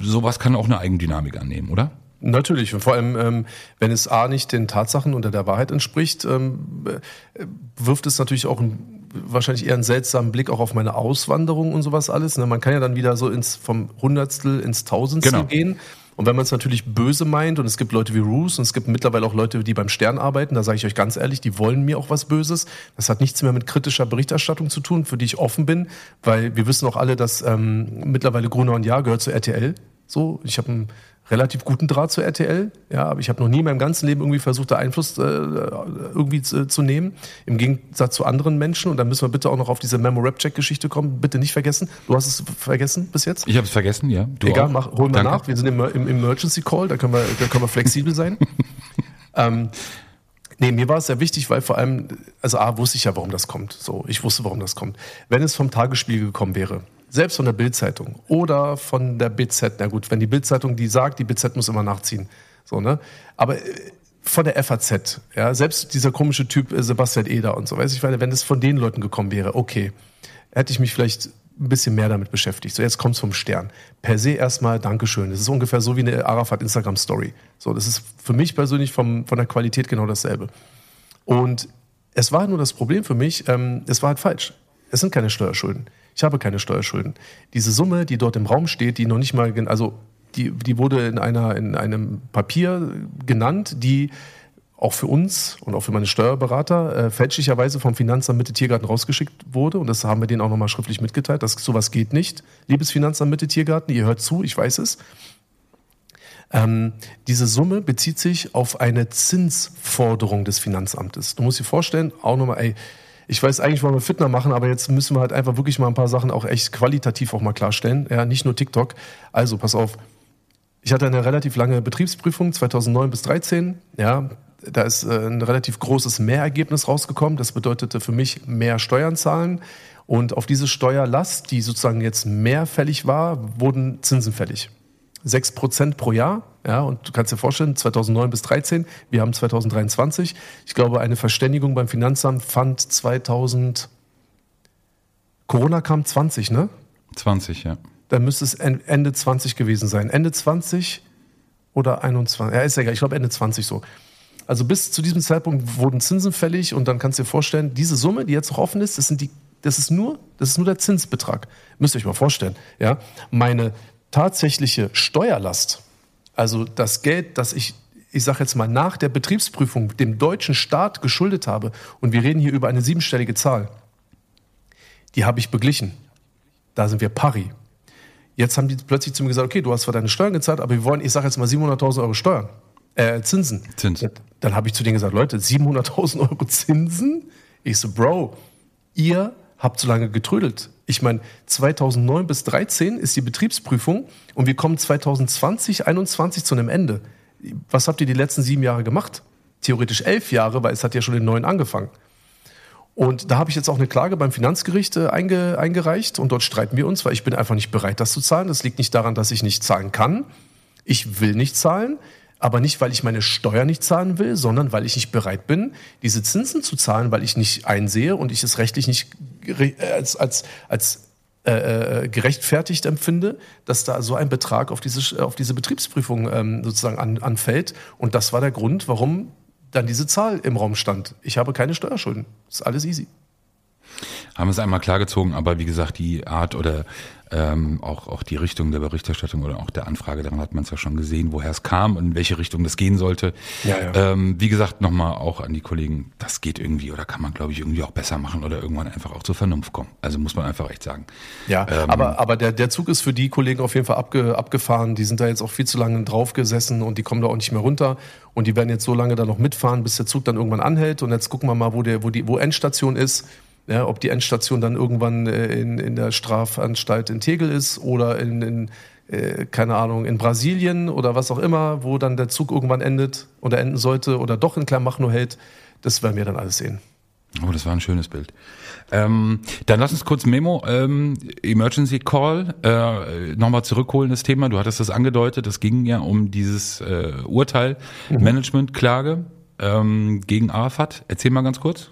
sowas kann auch eine Eigendynamik annehmen, oder? Natürlich, und vor allem, ähm, wenn es A nicht den Tatsachen oder der Wahrheit entspricht, ähm, äh, wirft es natürlich auch ein, wahrscheinlich eher einen seltsamen Blick auch auf meine Auswanderung und sowas alles. Ne? Man kann ja dann wieder so ins vom Hundertstel ins Tausendstel Genau. gehen. Und wenn man es natürlich böse meint, und es gibt Leute wie Roos und es gibt mittlerweile auch Leute, die beim Stern arbeiten, da sage ich euch ganz ehrlich, die wollen mir auch was Böses. Das hat nichts mehr mit kritischer Berichterstattung zu tun, für die ich offen bin, weil wir wissen auch alle, dass ähm, mittlerweile Gruner und Jahr gehört zu RTL. So, ich habe einen relativ guten Draht zu RTL, ja, aber ich habe noch nie in meinem ganzen Leben irgendwie versucht, da Einfluss äh, irgendwie zu, zu nehmen, im Gegensatz zu anderen Menschen. Und da müssen wir bitte auch noch auf diese Memo-Rap-Check-Geschichte kommen. Bitte nicht vergessen. Du hast es vergessen bis jetzt? Ich habe es vergessen, ja. Du Egal, mach, holen wir Danke. nach. Wir sind im, im Emergency Call, da können wir, da können wir flexibel sein. [LAUGHS] ähm, nee, mir war es sehr wichtig, weil vor allem, also A, wusste ich ja, warum das kommt. So, ich wusste, warum das kommt. Wenn es vom Tagesspiegel gekommen wäre, selbst von der Bildzeitung oder von der BZ, na gut, wenn die Bildzeitung die sagt, die BZ muss immer nachziehen. So, ne? Aber äh, von der FAZ, ja, selbst dieser komische Typ äh, Sebastian Eder und so, weiß ich, weil wenn es von den Leuten gekommen wäre, okay, hätte ich mich vielleicht ein bisschen mehr damit beschäftigt. So, jetzt kommt's vom Stern. Per se erstmal Dankeschön. Das ist ungefähr so wie eine Arafat Instagram Story. So, das ist für mich persönlich vom, von der Qualität genau dasselbe. Und es war nur das Problem für mich, ähm, es war halt falsch. Es sind keine Steuerschulden. Ich habe keine Steuerschulden. Diese Summe, die dort im Raum steht, die noch nicht mal, also die, die wurde in, einer, in einem Papier genannt, die auch für uns und auch für meine Steuerberater äh, fälschlicherweise vom Finanzamt Mitte Tiergarten rausgeschickt wurde. Und das haben wir denen auch nochmal schriftlich mitgeteilt, dass sowas geht nicht. Liebes Finanzamt Mitte Tiergarten, ihr hört zu, ich weiß es. Ähm, diese Summe bezieht sich auf eine Zinsforderung des Finanzamtes. Du musst dir vorstellen, auch nochmal, ey, ich weiß eigentlich, wollen wir Fitner machen, aber jetzt müssen wir halt einfach wirklich mal ein paar Sachen auch echt qualitativ auch mal klarstellen. Ja, nicht nur TikTok. Also, pass auf. Ich hatte eine relativ lange Betriebsprüfung, 2009 bis 2013. Ja, da ist äh, ein relativ großes Mehrergebnis rausgekommen. Das bedeutete für mich mehr Steuern zahlen. Und auf diese Steuerlast, die sozusagen jetzt mehr fällig war, wurden Zinsen fällig. 6 Prozent pro Jahr. Ja, und du kannst dir vorstellen, 2009 bis 2013, wir haben 2023. Ich glaube, eine Verständigung beim Finanzamt fand 2000, Corona kam 20, ne? 20, ja. Dann müsste es Ende 20 gewesen sein. Ende 20 oder 21, ja, ist ja egal, ich glaube Ende 20 so. Also bis zu diesem Zeitpunkt wurden Zinsen fällig und dann kannst du dir vorstellen, diese Summe, die jetzt noch offen ist, das sind die, das ist nur, das ist nur der Zinsbetrag. Müsst ihr euch mal vorstellen, ja. Meine tatsächliche Steuerlast, also das Geld, das ich, ich sage jetzt mal nach der Betriebsprüfung dem deutschen Staat geschuldet habe, und wir reden hier über eine siebenstellige Zahl, die habe ich beglichen. Da sind wir pari. Jetzt haben die plötzlich zu mir gesagt, okay, du hast zwar deine Steuern gezahlt, aber wir wollen, ich sage jetzt mal 700.000 Euro Steuern, äh, Zinsen. Zinsen. Dann habe ich zu denen gesagt, Leute, 700.000 Euro Zinsen? Ich so, Bro, ihr habt so lange getrödelt. Ich meine, 2009 bis 2013 ist die Betriebsprüfung und wir kommen 2020, 2021 zu einem Ende. Was habt ihr die letzten sieben Jahre gemacht? Theoretisch elf Jahre, weil es hat ja schon in neun angefangen. Und da habe ich jetzt auch eine Klage beim Finanzgericht äh, einge, eingereicht und dort streiten wir uns, weil ich bin einfach nicht bereit, das zu zahlen. Das liegt nicht daran, dass ich nicht zahlen kann. Ich will nicht zahlen, aber nicht, weil ich meine Steuer nicht zahlen will, sondern weil ich nicht bereit bin, diese Zinsen zu zahlen, weil ich nicht einsehe und ich es rechtlich nicht als, als, als äh, äh, gerechtfertigt empfinde, dass da so ein Betrag auf diese, auf diese Betriebsprüfung ähm, sozusagen an, anfällt. Und das war der Grund, warum dann diese Zahl im Raum stand. Ich habe keine Steuerschulden. ist alles easy. Haben wir es einmal klargezogen, aber wie gesagt, die Art oder ähm, auch, auch die Richtung der Berichterstattung oder auch der Anfrage, daran hat man es ja schon gesehen, woher es kam und in welche Richtung das gehen sollte. Ja, ja. Ähm, wie gesagt, nochmal auch an die Kollegen, das geht irgendwie oder kann man, glaube ich, irgendwie auch besser machen oder irgendwann einfach auch zur Vernunft kommen. Also muss man einfach echt sagen. Ja, ähm, aber, aber der, der Zug ist für die Kollegen auf jeden Fall abge, abgefahren. Die sind da jetzt auch viel zu lange drauf gesessen und die kommen da auch nicht mehr runter. Und die werden jetzt so lange da noch mitfahren, bis der Zug dann irgendwann anhält. Und jetzt gucken wir mal, wo, der, wo, die, wo Endstation ist. Ja, ob die Endstation dann irgendwann äh, in, in der Strafanstalt in Tegel ist oder in, in äh, keine Ahnung, in Brasilien oder was auch immer, wo dann der Zug irgendwann endet oder enden sollte oder doch in Kleinmachnow hält, das werden wir dann alles sehen. Oh, das war ein schönes Bild. Ähm, dann lass uns kurz Memo, ähm, Emergency Call, äh, nochmal zurückholen das Thema. Du hattest das angedeutet, es ging ja um dieses äh, Urteil, mhm. Management-Klage ähm, gegen Arafat. Erzähl mal ganz kurz.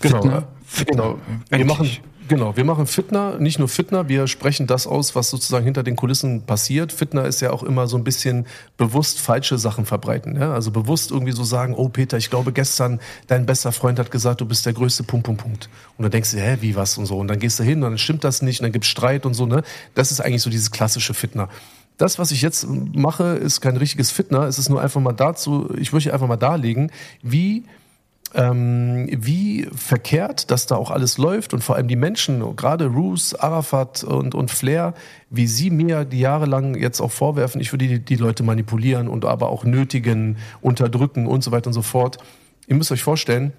Genau, Fitner. genau. Wir machen, genau, wir machen Fitner, nicht nur Fitner, wir sprechen das aus, was sozusagen hinter den Kulissen passiert. Fitner ist ja auch immer so ein bisschen bewusst falsche Sachen verbreiten. Ja? Also bewusst irgendwie so sagen, oh Peter, ich glaube gestern dein bester Freund hat gesagt, du bist der größte Punkt, Punkt, Punkt. Und dann denkst du, hä, wie was und so. Und dann gehst du hin und dann stimmt das nicht und dann gibt's Streit und so. Ne? Das ist eigentlich so dieses klassische Fitner. Das, was ich jetzt mache, ist kein richtiges Fitner. Es ist nur einfach mal dazu, ich möchte einfach mal darlegen, wie ähm, wie verkehrt das da auch alles läuft und vor allem die Menschen, gerade Roos, Arafat und, und Flair, wie sie mir die Jahre lang jetzt auch vorwerfen, ich würde die, die Leute manipulieren und aber auch nötigen, unterdrücken und so weiter und so fort. Ihr müsst euch vorstellen,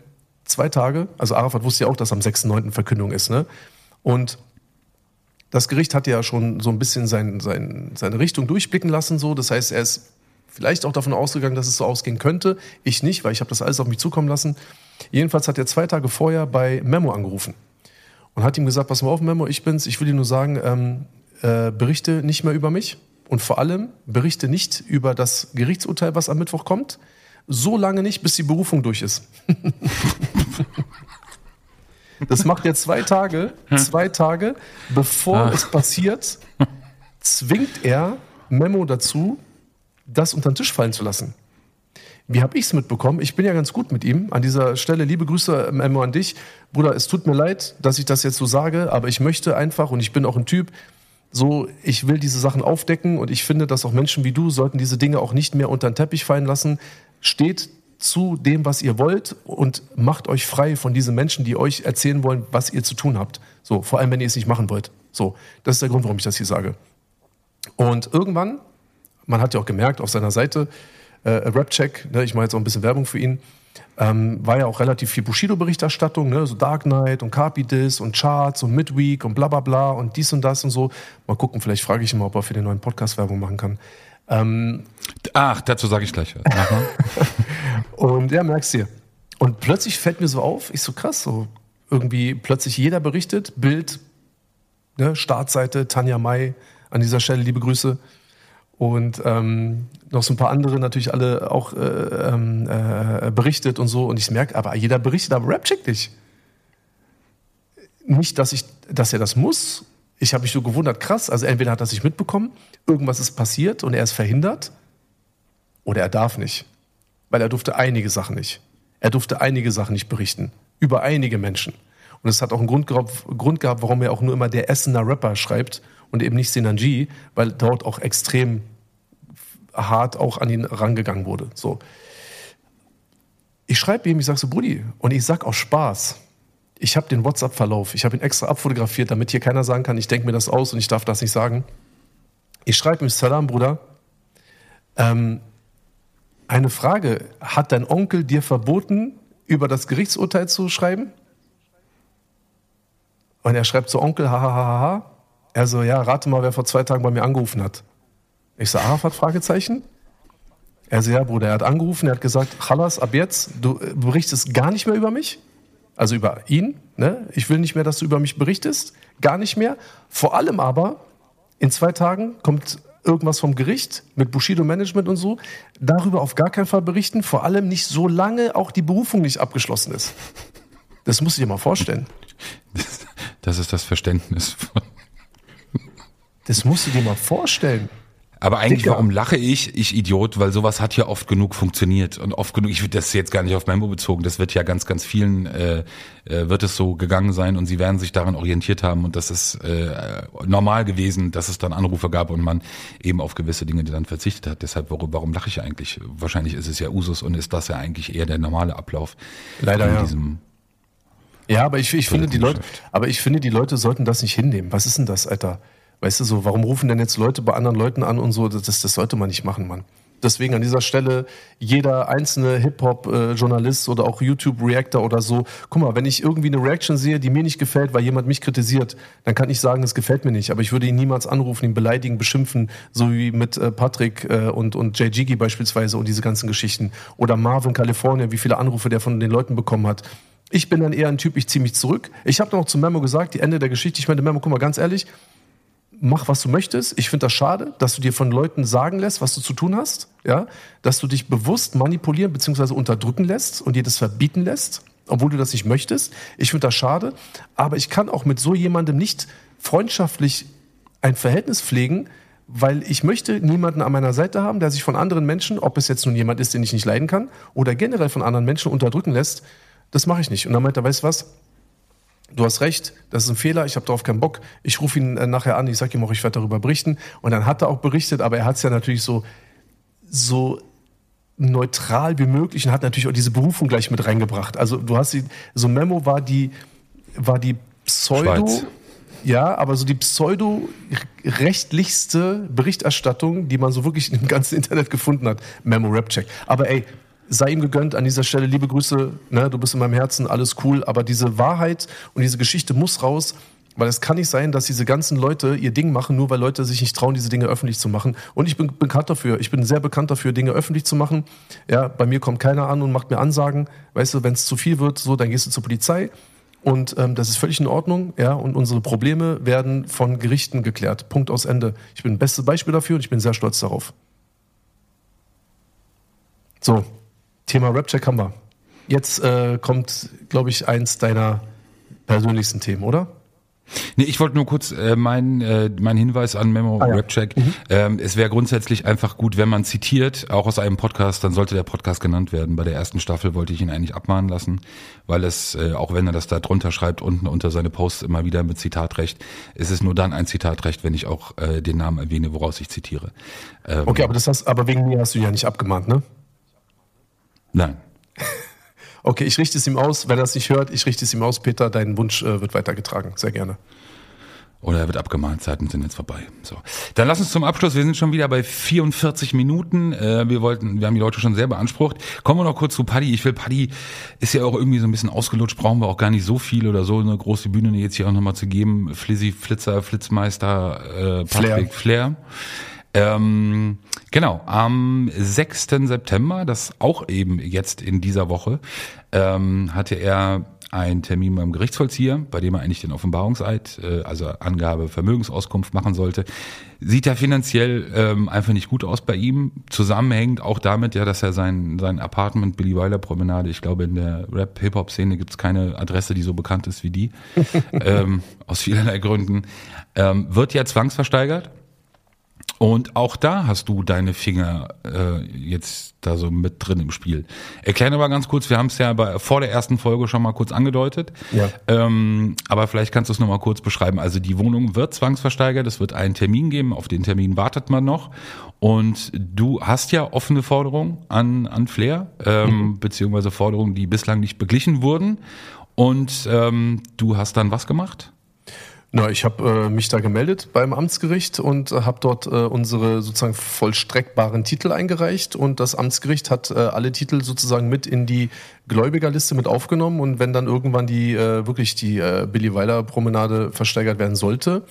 zwei Tage, also Arafat wusste ja auch, dass am 6.9. Verkündung ist, ne? Und das Gericht hat ja schon so ein bisschen sein, sein, seine Richtung durchblicken lassen, so. Das heißt, er ist vielleicht auch davon ausgegangen, dass es so ausgehen könnte. Ich nicht, weil ich habe das alles auf mich zukommen lassen. Jedenfalls hat er zwei Tage vorher bei Memo angerufen und hat ihm gesagt, pass mal auf, Memo, ich bin's. Ich will dir nur sagen, ähm, äh, berichte nicht mehr über mich und vor allem berichte nicht über das Gerichtsurteil, was am Mittwoch kommt. So lange nicht, bis die Berufung durch ist. [LAUGHS] das macht er zwei Tage, zwei Tage, bevor es passiert, zwingt er Memo dazu, das unter den Tisch fallen zu lassen. Wie habe ich es mitbekommen? Ich bin ja ganz gut mit ihm. An dieser Stelle liebe Grüße Memo an dich. Bruder, es tut mir leid, dass ich das jetzt so sage, aber ich möchte einfach und ich bin auch ein Typ, so, ich will diese Sachen aufdecken und ich finde, dass auch Menschen wie du sollten diese Dinge auch nicht mehr unter den Teppich fallen lassen. Steht zu dem, was ihr wollt und macht euch frei von diesen Menschen, die euch erzählen wollen, was ihr zu tun habt. So, vor allem, wenn ihr es nicht machen wollt. So, das ist der Grund, warum ich das hier sage. Und irgendwann man hat ja auch gemerkt auf seiner Seite, äh, Rapcheck, ne, ich mache jetzt auch ein bisschen Werbung für ihn, ähm, war ja auch relativ viel Bushido-Berichterstattung, ne, so Dark Knight und Carpidis und Charts und Midweek und bla bla bla und dies und das und so. Mal gucken, vielleicht frage ich ihn mal, ob er für den neuen Podcast Werbung machen kann. Ähm, Ach, dazu sage ich gleich [LAUGHS] und ja, merkst du. Und plötzlich fällt mir so auf, ich so krass, so irgendwie plötzlich jeder berichtet, Bild, ne, Startseite, Tanja May, an dieser Stelle liebe Grüße. Und ähm, noch so ein paar andere natürlich alle auch äh, ähm, äh, berichtet und so. Und ich merke, aber jeder berichtet, aber Rap checkt dich. Nicht, dass ich, dass er das muss. Ich habe mich nur gewundert, krass. Also entweder hat er sich mitbekommen, irgendwas ist passiert und er ist verhindert, oder er darf nicht, weil er durfte einige Sachen nicht. Er durfte einige Sachen nicht berichten über einige Menschen. Und es hat auch einen Grund, Grund gehabt, warum er auch nur immer der Essener Rapper schreibt und eben nicht Senanji, weil dort auch extrem hart auch an ihn rangegangen wurde. So. Ich schreibe ihm, ich sage so, Brudi, und ich sag auch Spaß. Ich habe den WhatsApp-Verlauf, ich habe ihn extra abfotografiert, damit hier keiner sagen kann, ich denke mir das aus und ich darf das nicht sagen. Ich schreibe ihm, Salam, Bruder. Ähm, eine Frage, hat dein Onkel dir verboten, über das Gerichtsurteil zu schreiben? Und er schreibt so, Onkel, hahaha. Er so, ja, rate mal, wer vor zwei Tagen bei mir angerufen hat. Ich so, Arafat, Fragezeichen? Er so, ja, Bruder, er hat angerufen, er hat gesagt, Chalas, ab jetzt, du berichtest gar nicht mehr über mich. Also über ihn. Ne? Ich will nicht mehr, dass du über mich berichtest. Gar nicht mehr. Vor allem aber, in zwei Tagen kommt irgendwas vom Gericht mit Bushido Management und so. Darüber auf gar keinen Fall berichten. Vor allem nicht, solange auch die Berufung nicht abgeschlossen ist. Das musst du dir mal vorstellen. Das ist das Verständnis von. Das musst du dir mal vorstellen. Aber eigentlich, Dicker. warum lache ich? Ich Idiot, weil sowas hat ja oft genug funktioniert und oft genug. Ich würde das jetzt gar nicht auf Membo bezogen. Das wird ja ganz, ganz vielen äh, äh, wird es so gegangen sein und sie werden sich daran orientiert haben und das ist äh, normal gewesen, dass es dann Anrufe gab und man eben auf gewisse Dinge dann verzichtet hat. Deshalb, warum, warum lache ich eigentlich? Wahrscheinlich ist es ja Usus und ist das ja eigentlich eher der normale Ablauf. Leider ja. Diesem ja, aber ich, ich finde die Leute, aber ich finde die Leute sollten das nicht hinnehmen. Was ist denn das, Alter? Weißt du so, warum rufen denn jetzt Leute bei anderen Leuten an und so? Das, das sollte man nicht machen, Mann. Deswegen an dieser Stelle jeder einzelne Hip-Hop-Journalist oder auch YouTube-Reactor oder so, guck mal, wenn ich irgendwie eine Reaction sehe, die mir nicht gefällt, weil jemand mich kritisiert, dann kann ich sagen, es gefällt mir nicht. Aber ich würde ihn niemals anrufen, ihn beleidigen, beschimpfen, so wie mit äh, Patrick äh, und, und Jay Jiggy beispielsweise und diese ganzen Geschichten. Oder Marvin California, wie viele Anrufe der von den Leuten bekommen hat. Ich bin dann eher ein Typ, ich ziehe mich zurück. Ich habe noch zu Memo gesagt, die Ende der Geschichte, ich meine, Memo, guck mal, ganz ehrlich, mach, was du möchtest. Ich finde das schade, dass du dir von Leuten sagen lässt, was du zu tun hast. Ja? Dass du dich bewusst manipulieren bzw. unterdrücken lässt und dir das verbieten lässt, obwohl du das nicht möchtest. Ich finde das schade. Aber ich kann auch mit so jemandem nicht freundschaftlich ein Verhältnis pflegen, weil ich möchte niemanden an meiner Seite haben, der sich von anderen Menschen, ob es jetzt nun jemand ist, den ich nicht leiden kann, oder generell von anderen Menschen unterdrücken lässt. Das mache ich nicht. Und dann meint er, weißt du was? Du hast recht, das ist ein Fehler, ich habe darauf keinen Bock. Ich rufe ihn äh, nachher an, ich sage ihm auch, ich werde darüber berichten. Und dann hat er auch berichtet, aber er hat es ja natürlich so, so neutral wie möglich und hat natürlich auch diese Berufung gleich mit reingebracht. Also du hast die, so Memo war die, war die Pseudo, Schweiz. ja, aber so die pseudo-rechtlichste Berichterstattung, die man so wirklich im ganzen Internet gefunden hat. Memo Rap Check. Aber ey, sei ihm gegönnt an dieser Stelle. Liebe Grüße, ne, du bist in meinem Herzen, alles cool. Aber diese Wahrheit und diese Geschichte muss raus, weil es kann nicht sein, dass diese ganzen Leute ihr Ding machen, nur weil Leute sich nicht trauen, diese Dinge öffentlich zu machen. Und ich bin bekannt dafür. Ich bin sehr bekannt dafür, Dinge öffentlich zu machen. Ja, bei mir kommt keiner an und macht mir Ansagen. Weißt du, wenn es zu viel wird, so, dann gehst du zur Polizei. Und ähm, das ist völlig in Ordnung, ja. Und unsere Probleme werden von Gerichten geklärt. Punkt aus Ende. Ich bin ein bestes Beispiel dafür und ich bin sehr stolz darauf. So, Thema Rapcheck haben wir. Jetzt äh, kommt, glaube ich, eins deiner persönlichsten Themen, oder? Nee, ich wollte nur kurz äh, mein, äh, mein Hinweis an Memo ah, ja. Rapcheck. Mhm. Ähm, es wäre grundsätzlich einfach gut, wenn man zitiert, auch aus einem Podcast, dann sollte der Podcast genannt werden. Bei der ersten Staffel wollte ich ihn eigentlich abmahnen lassen, weil es, äh, auch wenn er das da drunter schreibt, unten unter seine Posts immer wieder mit Zitatrecht, ist es nur dann ein Zitatrecht, wenn ich auch äh, den Namen erwähne, woraus ich zitiere. Ähm, okay, aber das hast, aber wegen mir hast du ja nicht abgemahnt, ne? Nein. [LAUGHS] Okay, ich richte es ihm aus. Wenn er es nicht hört, ich richte es ihm aus. Peter, dein Wunsch äh, wird weitergetragen. Sehr gerne. Oder er wird abgemahnt, Zeiten sind jetzt vorbei. So. Dann lass uns zum Abschluss, wir sind schon wieder bei 44 Minuten. Äh, wir wollten, wir haben die Leute schon sehr beansprucht. Kommen wir noch kurz zu Paddy. Ich will, Paddy ist ja auch irgendwie so ein bisschen ausgelutscht, brauchen wir auch gar nicht so viel oder so eine große Bühne jetzt hier auch nochmal zu geben. Flizzy, Flitzer, Flitzmeister, äh, Patrick, Flair. Flair. Ähm, Genau, am 6. September, das auch eben jetzt in dieser Woche, ähm, hatte er einen Termin beim Gerichtsvollzieher, bei dem er eigentlich den Offenbarungseid, äh, also Angabe Vermögensauskunft machen sollte. Sieht ja finanziell ähm, einfach nicht gut aus bei ihm. Zusammenhängt auch damit, ja, dass er sein, sein Apartment Billy Weiler Promenade, ich glaube in der Rap-Hip-Hop-Szene gibt's keine Adresse, die so bekannt ist wie die, [LAUGHS] ähm, aus vielerlei Gründen, ähm, wird ja zwangsversteigert. Und auch da hast du deine Finger äh, jetzt da so mit drin im Spiel. Erklär aber ganz kurz, wir haben es ja bei, vor der ersten Folge schon mal kurz angedeutet. Ja. Ähm, aber vielleicht kannst du es nochmal kurz beschreiben. Also die Wohnung wird zwangsversteigert, es wird einen Termin geben, auf den Termin wartet man noch. Und du hast ja offene Forderungen an, an Flair, ähm, mhm. beziehungsweise Forderungen, die bislang nicht beglichen wurden. Und ähm, du hast dann was gemacht? Na, ich habe äh, mich da gemeldet beim Amtsgericht und äh, habe dort äh, unsere sozusagen vollstreckbaren Titel eingereicht. Und das Amtsgericht hat äh, alle Titel sozusagen mit in die Gläubigerliste mit aufgenommen. Und wenn dann irgendwann die äh, wirklich die äh, Billy Weiler Promenade versteigert werden sollte,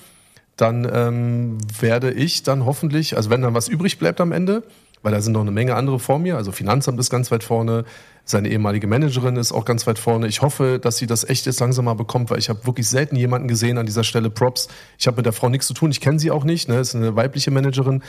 dann ähm, werde ich dann hoffentlich, also wenn dann was übrig bleibt am Ende, weil da sind noch eine Menge andere vor mir, also Finanzamt ist ganz weit vorne, seine ehemalige Managerin ist auch ganz weit vorne. Ich hoffe, dass sie das echt jetzt langsam mal bekommt, weil ich habe wirklich selten jemanden gesehen an dieser Stelle. Props. Ich habe mit der Frau nichts zu tun. Ich kenne sie auch nicht. Ne? Ist eine weibliche Managerin.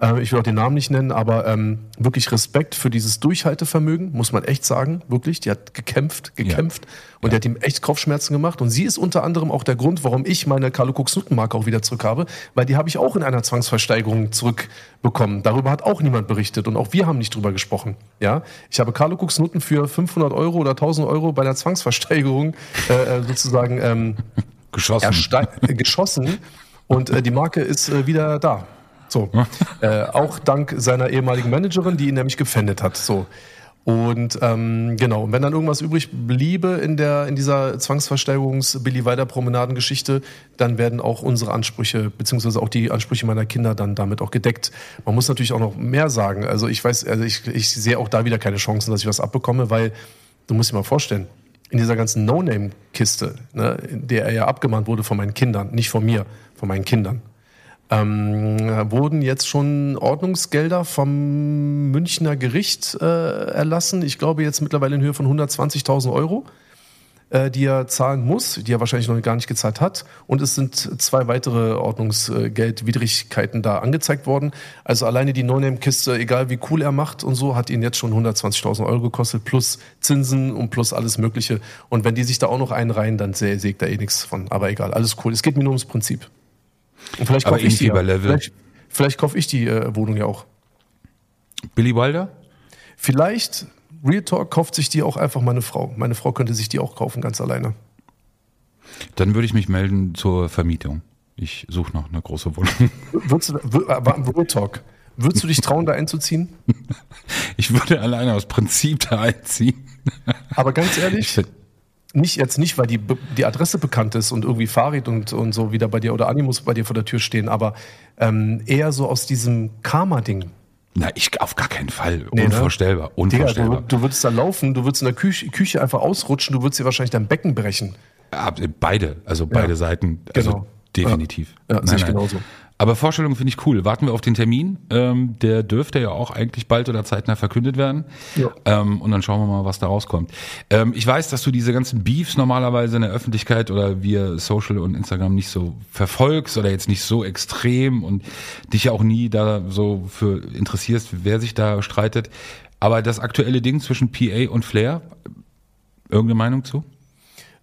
Äh, ich will auch den Namen nicht nennen, aber ähm, wirklich Respekt für dieses Durchhaltevermögen, muss man echt sagen. Wirklich. Die hat gekämpft, gekämpft. Ja. Und ja. der hat ihm echt Kopfschmerzen gemacht. Und sie ist unter anderem auch der Grund, warum ich meine Carlo Cooks Nuttenmarke auch wieder zurück habe, weil die habe ich auch in einer Zwangsversteigerung zurückbekommen. Darüber hat auch niemand berichtet und auch wir haben nicht drüber gesprochen. Ja, ich habe Carlo Cooks Nutten für 500 Euro oder 1000 Euro bei der Zwangsversteigerung äh, äh sozusagen ähm, [LAUGHS] geschossen. geschossen. Und äh, die Marke ist äh, wieder da. So. äh, auch dank seiner ehemaligen Managerin, die ihn nämlich gefändet hat. So. Und ähm, genau, und wenn dann irgendwas übrig bliebe in der in dieser Zwangsversteigerungs-Billy Weider Promenadengeschichte, dann werden auch unsere Ansprüche beziehungsweise auch die Ansprüche meiner Kinder dann damit auch gedeckt. Man muss natürlich auch noch mehr sagen. Also ich weiß, also ich, ich sehe auch da wieder keine Chancen, dass ich was abbekomme, weil du musst dir mal vorstellen, in dieser ganzen No-Name-Kiste, ne, in der er ja abgemahnt wurde von meinen Kindern, nicht von mir, von meinen Kindern ähm, wurden jetzt schon Ordnungsgelder vom Münchner Gericht äh, erlassen. Ich glaube jetzt mittlerweile in Höhe von 120.000 Euro, äh, die er zahlen muss, die er wahrscheinlich noch gar nicht gezahlt hat. Und es sind zwei weitere Ordnungsgeldwidrigkeiten da angezeigt worden. Also alleine die No-Name-Kiste, egal wie cool er macht und so, hat ihn jetzt schon 120.000 Euro gekostet, plus Zinsen und plus alles Mögliche. Und wenn die sich da auch noch einreihen, dann sägt er eh nichts von. Aber egal, alles cool. Es geht mir nur ums Prinzip. Und vielleicht kaufe ich die. Ja. Vielleicht, vielleicht kaufe ich die äh, Wohnung ja auch. Billy Wilder? Vielleicht, Real Talk, kauft sich die auch einfach meine Frau. Meine Frau könnte sich die auch kaufen, ganz alleine. Dann würde ich mich melden zur Vermietung. Ich suche noch eine große Wohnung. Würdest du, Real Talk, würdest du dich trauen, da einzuziehen? [LAUGHS] Ich würde alleine aus Prinzip da einziehen. Aber ganz ehrlich, ich, nicht jetzt nicht, weil die, die Adresse bekannt ist und irgendwie Farid und, und so wieder bei dir oder Animus bei dir vor der Tür stehen, aber ähm, eher so aus diesem Karma-Ding. Na, ich auf gar keinen Fall. Nee, ne? unvorstellbar. Ne? Unvorstellbar. Digga, du, du, würdest da laufen, du würdest in der Küche, Küche einfach ausrutschen, du würdest dir wahrscheinlich dein Becken brechen. Beide, also beide ja, Seiten. Also genau. definitiv. Ja, ja nein, sehe ich genauso. Aber Vorstellung finde ich cool. Warten wir auf den Termin. Ähm, der dürfte ja auch eigentlich bald oder zeitnah verkündet werden. Ja. Ähm, und dann schauen wir mal, was da rauskommt. Ähm, ich weiß, dass du diese ganzen Beefs normalerweise in der Öffentlichkeit oder via Social und Instagram nicht so verfolgst oder jetzt nicht so extrem und dich ja auch nie da so für interessierst, wer sich da streitet. Aber das aktuelle Ding zwischen PA und Flair, irgendeine Meinung zu?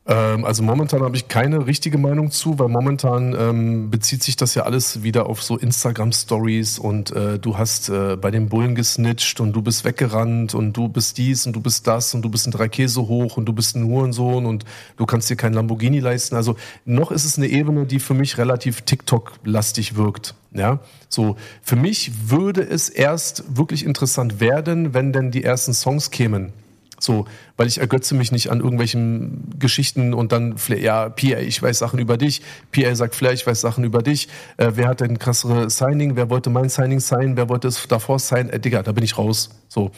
Ähm, also momentan habe ich keine richtige Meinung zu, weil momentan ähm, bezieht sich das ja alles wieder auf so Instagram-Stories und äh, du hast äh, bei den Bullen gesnitcht und du bist weggerannt und du bist dies und du bist das und du bist ein drei Käse hoch und du bist ein Hurensohn und du kannst dir kein Lamborghini leisten. Also noch ist es eine Ebene, die für mich relativ TikTok-lastig wirkt. Ja, so für mich würde es erst wirklich interessant werden, wenn denn die ersten Songs kämen. So, weil ich ergötze mich nicht an irgendwelchen Geschichten und dann, ja, PA, ich weiß Sachen über dich, PA sagt, vielleicht ich weiß Sachen über dich, äh, wer hat denn krassere Signing, wer wollte mein Signing sein, wer wollte es davor sein, äh, Digga, da bin ich raus. So,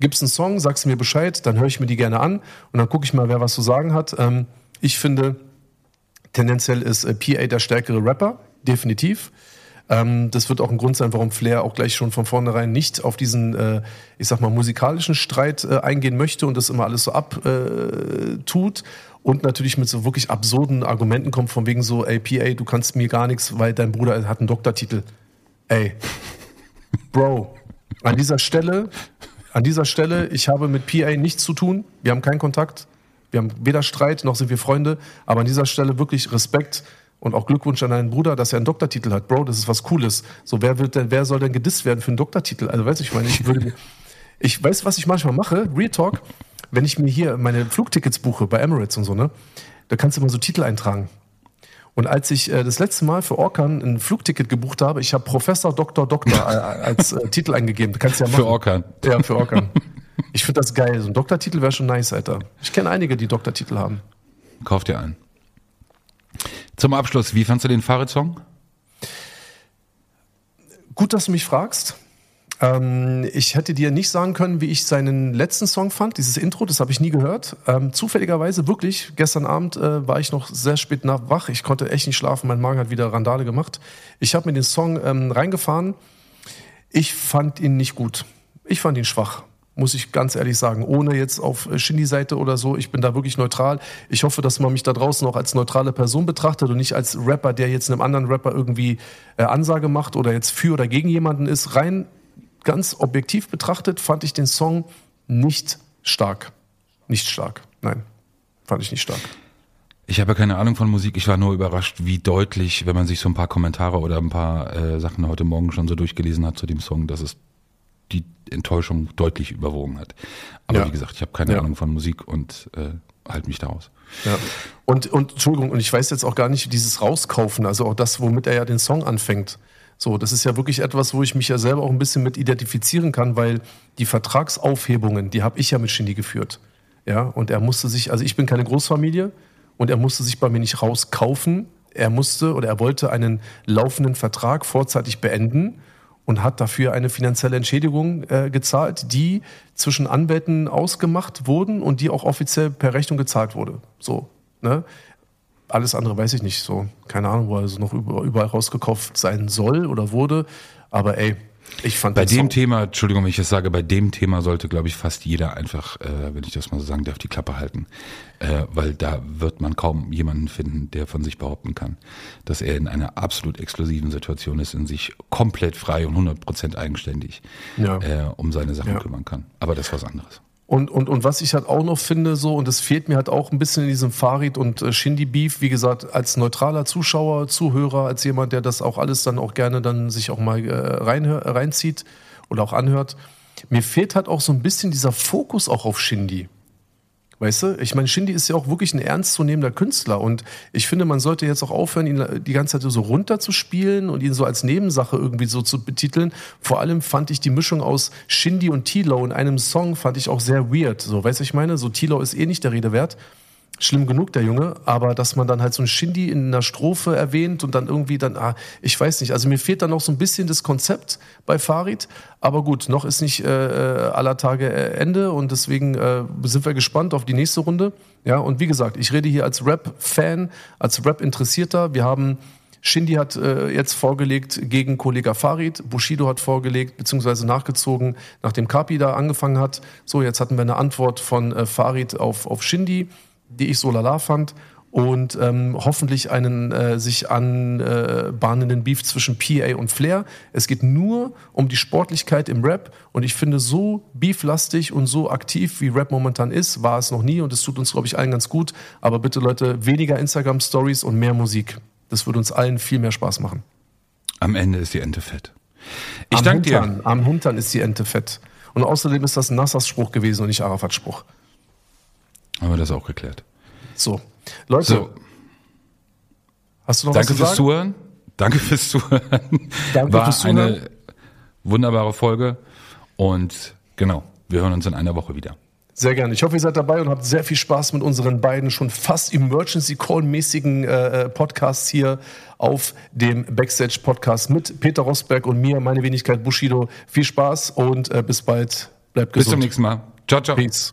gibt's einen Song, sagst mir Bescheid, dann höre ich mir die gerne an und dann gucke ich mal, wer was zu sagen hat. Ähm, ich finde, tendenziell ist äh, PA der stärkere Rapper, definitiv. Ähm, das wird auch ein Grund sein, warum Flair auch gleich schon von vornherein nicht auf diesen, äh, ich sag mal, musikalischen Streit äh, eingehen möchte und das immer alles so abtut. Äh, und natürlich mit so wirklich absurden Argumenten kommt, von wegen so, ey, PA, du kannst mir gar nichts, weil dein Bruder hat einen Doktortitel. Ey, [LAUGHS] Bro, an dieser Stelle, an dieser Stelle, ich habe mit PA nichts zu tun. Wir haben keinen Kontakt. Wir haben weder Streit noch sind wir Freunde. Aber an dieser Stelle wirklich Respekt und auch Glückwunsch an deinen Bruder, dass er einen Doktortitel hat. Bro, das ist was Cooles. So, wer wird denn, wer soll denn gedisst werden für einen Doktortitel? Also, weißt du, ich meine, ich würde, [LAUGHS] ich weiß, was ich manchmal mache. Real Talk wenn ich mir hier meine Flugtickets buche bei Emirates und so, ne, da kannst du immer so Titel eintragen. Und als ich äh, das letzte Mal für Orkan ein Flugticket gebucht habe, ich habe Professor Doktor Doktor äh, als äh, Titel eingegeben. Du kannst ja machen. Für Orkan. Ja, für Orkan. Ich finde das geil. So ein Doktortitel wäre schon nice, Alter. Ich kenne einige, die Doktortitel haben. Kauf dir einen. Zum Abschluss, wie fandst du den Fahrradsong? Gut, dass du mich fragst. Ähm, ich hätte dir nicht sagen können, wie ich seinen letzten Song fand, dieses Intro, das habe ich nie gehört. Ähm, zufälligerweise, wirklich, gestern Abend äh, war ich noch sehr spät nach wach. Ich konnte echt nicht schlafen, mein Magen hat wieder Randale gemacht. Ich habe mir den Song ähm, reingefahren. Ich fand ihn nicht gut. Ich fand ihn schwach muss ich ganz ehrlich sagen, ohne jetzt auf Shindy-Seite oder so. Ich bin da wirklich neutral. Ich hoffe, dass man mich da draußen auch als neutrale Person betrachtet und nicht als Rapper, der jetzt einem anderen Rapper irgendwie äh, Ansage macht oder jetzt für oder gegen jemanden ist. Rein ganz objektiv betrachtet fand ich den Song nicht stark. Nicht stark. Nein, fand ich nicht stark. Ich habe keine Ahnung von Musik. Ich war nur überrascht, wie deutlich, wenn man sich so ein paar Kommentare oder ein paar äh, Sachen heute Morgen schon so durchgelesen hat zu dem Song, dass es die Enttäuschung deutlich überwogen hat. Aber ja. wie gesagt, ich habe keine ja. Ahnung von Musik und äh, halte mich daraus. Ja. Und, und Entschuldigung, und ich weiß jetzt auch gar nicht, dieses Rauskaufen, also auch das, womit er ja den Song anfängt. So, das ist ja wirklich etwas, wo ich mich ja selber auch ein bisschen mit identifizieren kann, weil die Vertragsaufhebungen, die habe ich ja mit Shindy geführt. Ja, und er musste sich, also ich bin keine Großfamilie und er musste sich bei mir nicht rauskaufen. Er musste oder er wollte einen laufenden Vertrag vorzeitig beenden und hat dafür eine finanzielle Entschädigung äh, gezahlt, die zwischen Anwälten ausgemacht wurden und die auch offiziell per Rechnung gezahlt wurde. So, ne? alles andere weiß ich nicht so. Keine Ahnung, wo er so noch überall rausgekauft sein soll oder wurde. Aber ey, ich fand bei dem Song Thema, Entschuldigung, wenn ich das sage, bei dem Thema sollte, glaube ich, fast jeder einfach, äh, wenn ich das mal so sagen darf, die Klappe halten, äh, weil da wird man kaum jemanden finden, der von sich behaupten kann, dass er in einer absolut exklusiven Situation ist und sich komplett frei und 100% eigenständig ja. äh, um seine Sachen ja. kümmern kann. Aber das ist was anderes. Und, und, und was ich halt auch noch finde, so, und das fehlt mir halt auch ein bisschen in diesem Farid und äh, Shindy-Beef, wie gesagt, als neutraler Zuschauer, Zuhörer, als jemand, der das auch alles dann auch gerne dann sich auch mal äh, rein, reinzieht oder auch anhört. Mir fehlt halt auch so ein bisschen dieser Fokus auch auf Shindy. Weißt du, ich meine, Shindy ist ja auch wirklich ein ernstzunehmender Künstler und ich finde, man sollte jetzt auch aufhören, ihn die ganze Zeit so runterzuspielen und ihn so als Nebensache irgendwie so zu betiteln. Vor allem fand ich die Mischung aus Shindy und Tilo in einem Song fand ich auch sehr weird. So, weißt du, ich meine, so Tilo ist eh nicht der Rede wert schlimm genug, der Junge, aber dass man dann halt so ein Shindy in einer Strophe erwähnt und dann irgendwie dann, ah, ich weiß nicht, also mir fehlt dann noch so ein bisschen das Konzept bei Farid, aber gut, noch ist nicht äh, aller Tage äh, Ende und deswegen äh, sind wir gespannt auf die nächste Runde. Ja, und wie gesagt, ich rede hier als Rap-Fan, als Rap-Interessierter. Wir haben Shindy hat äh, jetzt vorgelegt gegen Kollega Farid, Bushido hat vorgelegt, beziehungsweise nachgezogen, nachdem Kapi da angefangen hat. So, jetzt hatten wir eine Antwort von äh, Farid auf, auf Shindy die ich so lala fand und ähm, hoffentlich einen äh, sich anbahnenden äh, Beef zwischen PA und Flair. Es geht nur um die Sportlichkeit im Rap und ich finde, so beeflastig und so aktiv wie Rap momentan ist, war es noch nie und es tut uns, glaube ich, allen ganz gut. Aber bitte, Leute, weniger Instagram-Stories und mehr Musik. Das würde uns allen viel mehr Spaß machen. Am Ende ist die Ente fett. Ich danke dir. Am Hintern ist die Ente fett. Und außerdem ist das Nassas Spruch gewesen und nicht Arafat Spruch. Haben wir das auch geklärt. So. Leute. So. Hast du noch Danke was fürs Zuhören. Danke fürs Zuhören. Danke War fürs Zuhören. eine wunderbare Folge. Und genau, wir hören uns in einer Woche wieder. Sehr gerne. Ich hoffe, ihr seid dabei und habt sehr viel Spaß mit unseren beiden schon fast Emergency Call-mäßigen äh, äh Podcasts hier auf dem Backstage Podcast mit Peter Rosberg und mir, meine Wenigkeit Bushido. Viel Spaß und äh, bis bald. Bleibt gesund. Bis zum nächsten Mal. Ciao, ciao. Peace.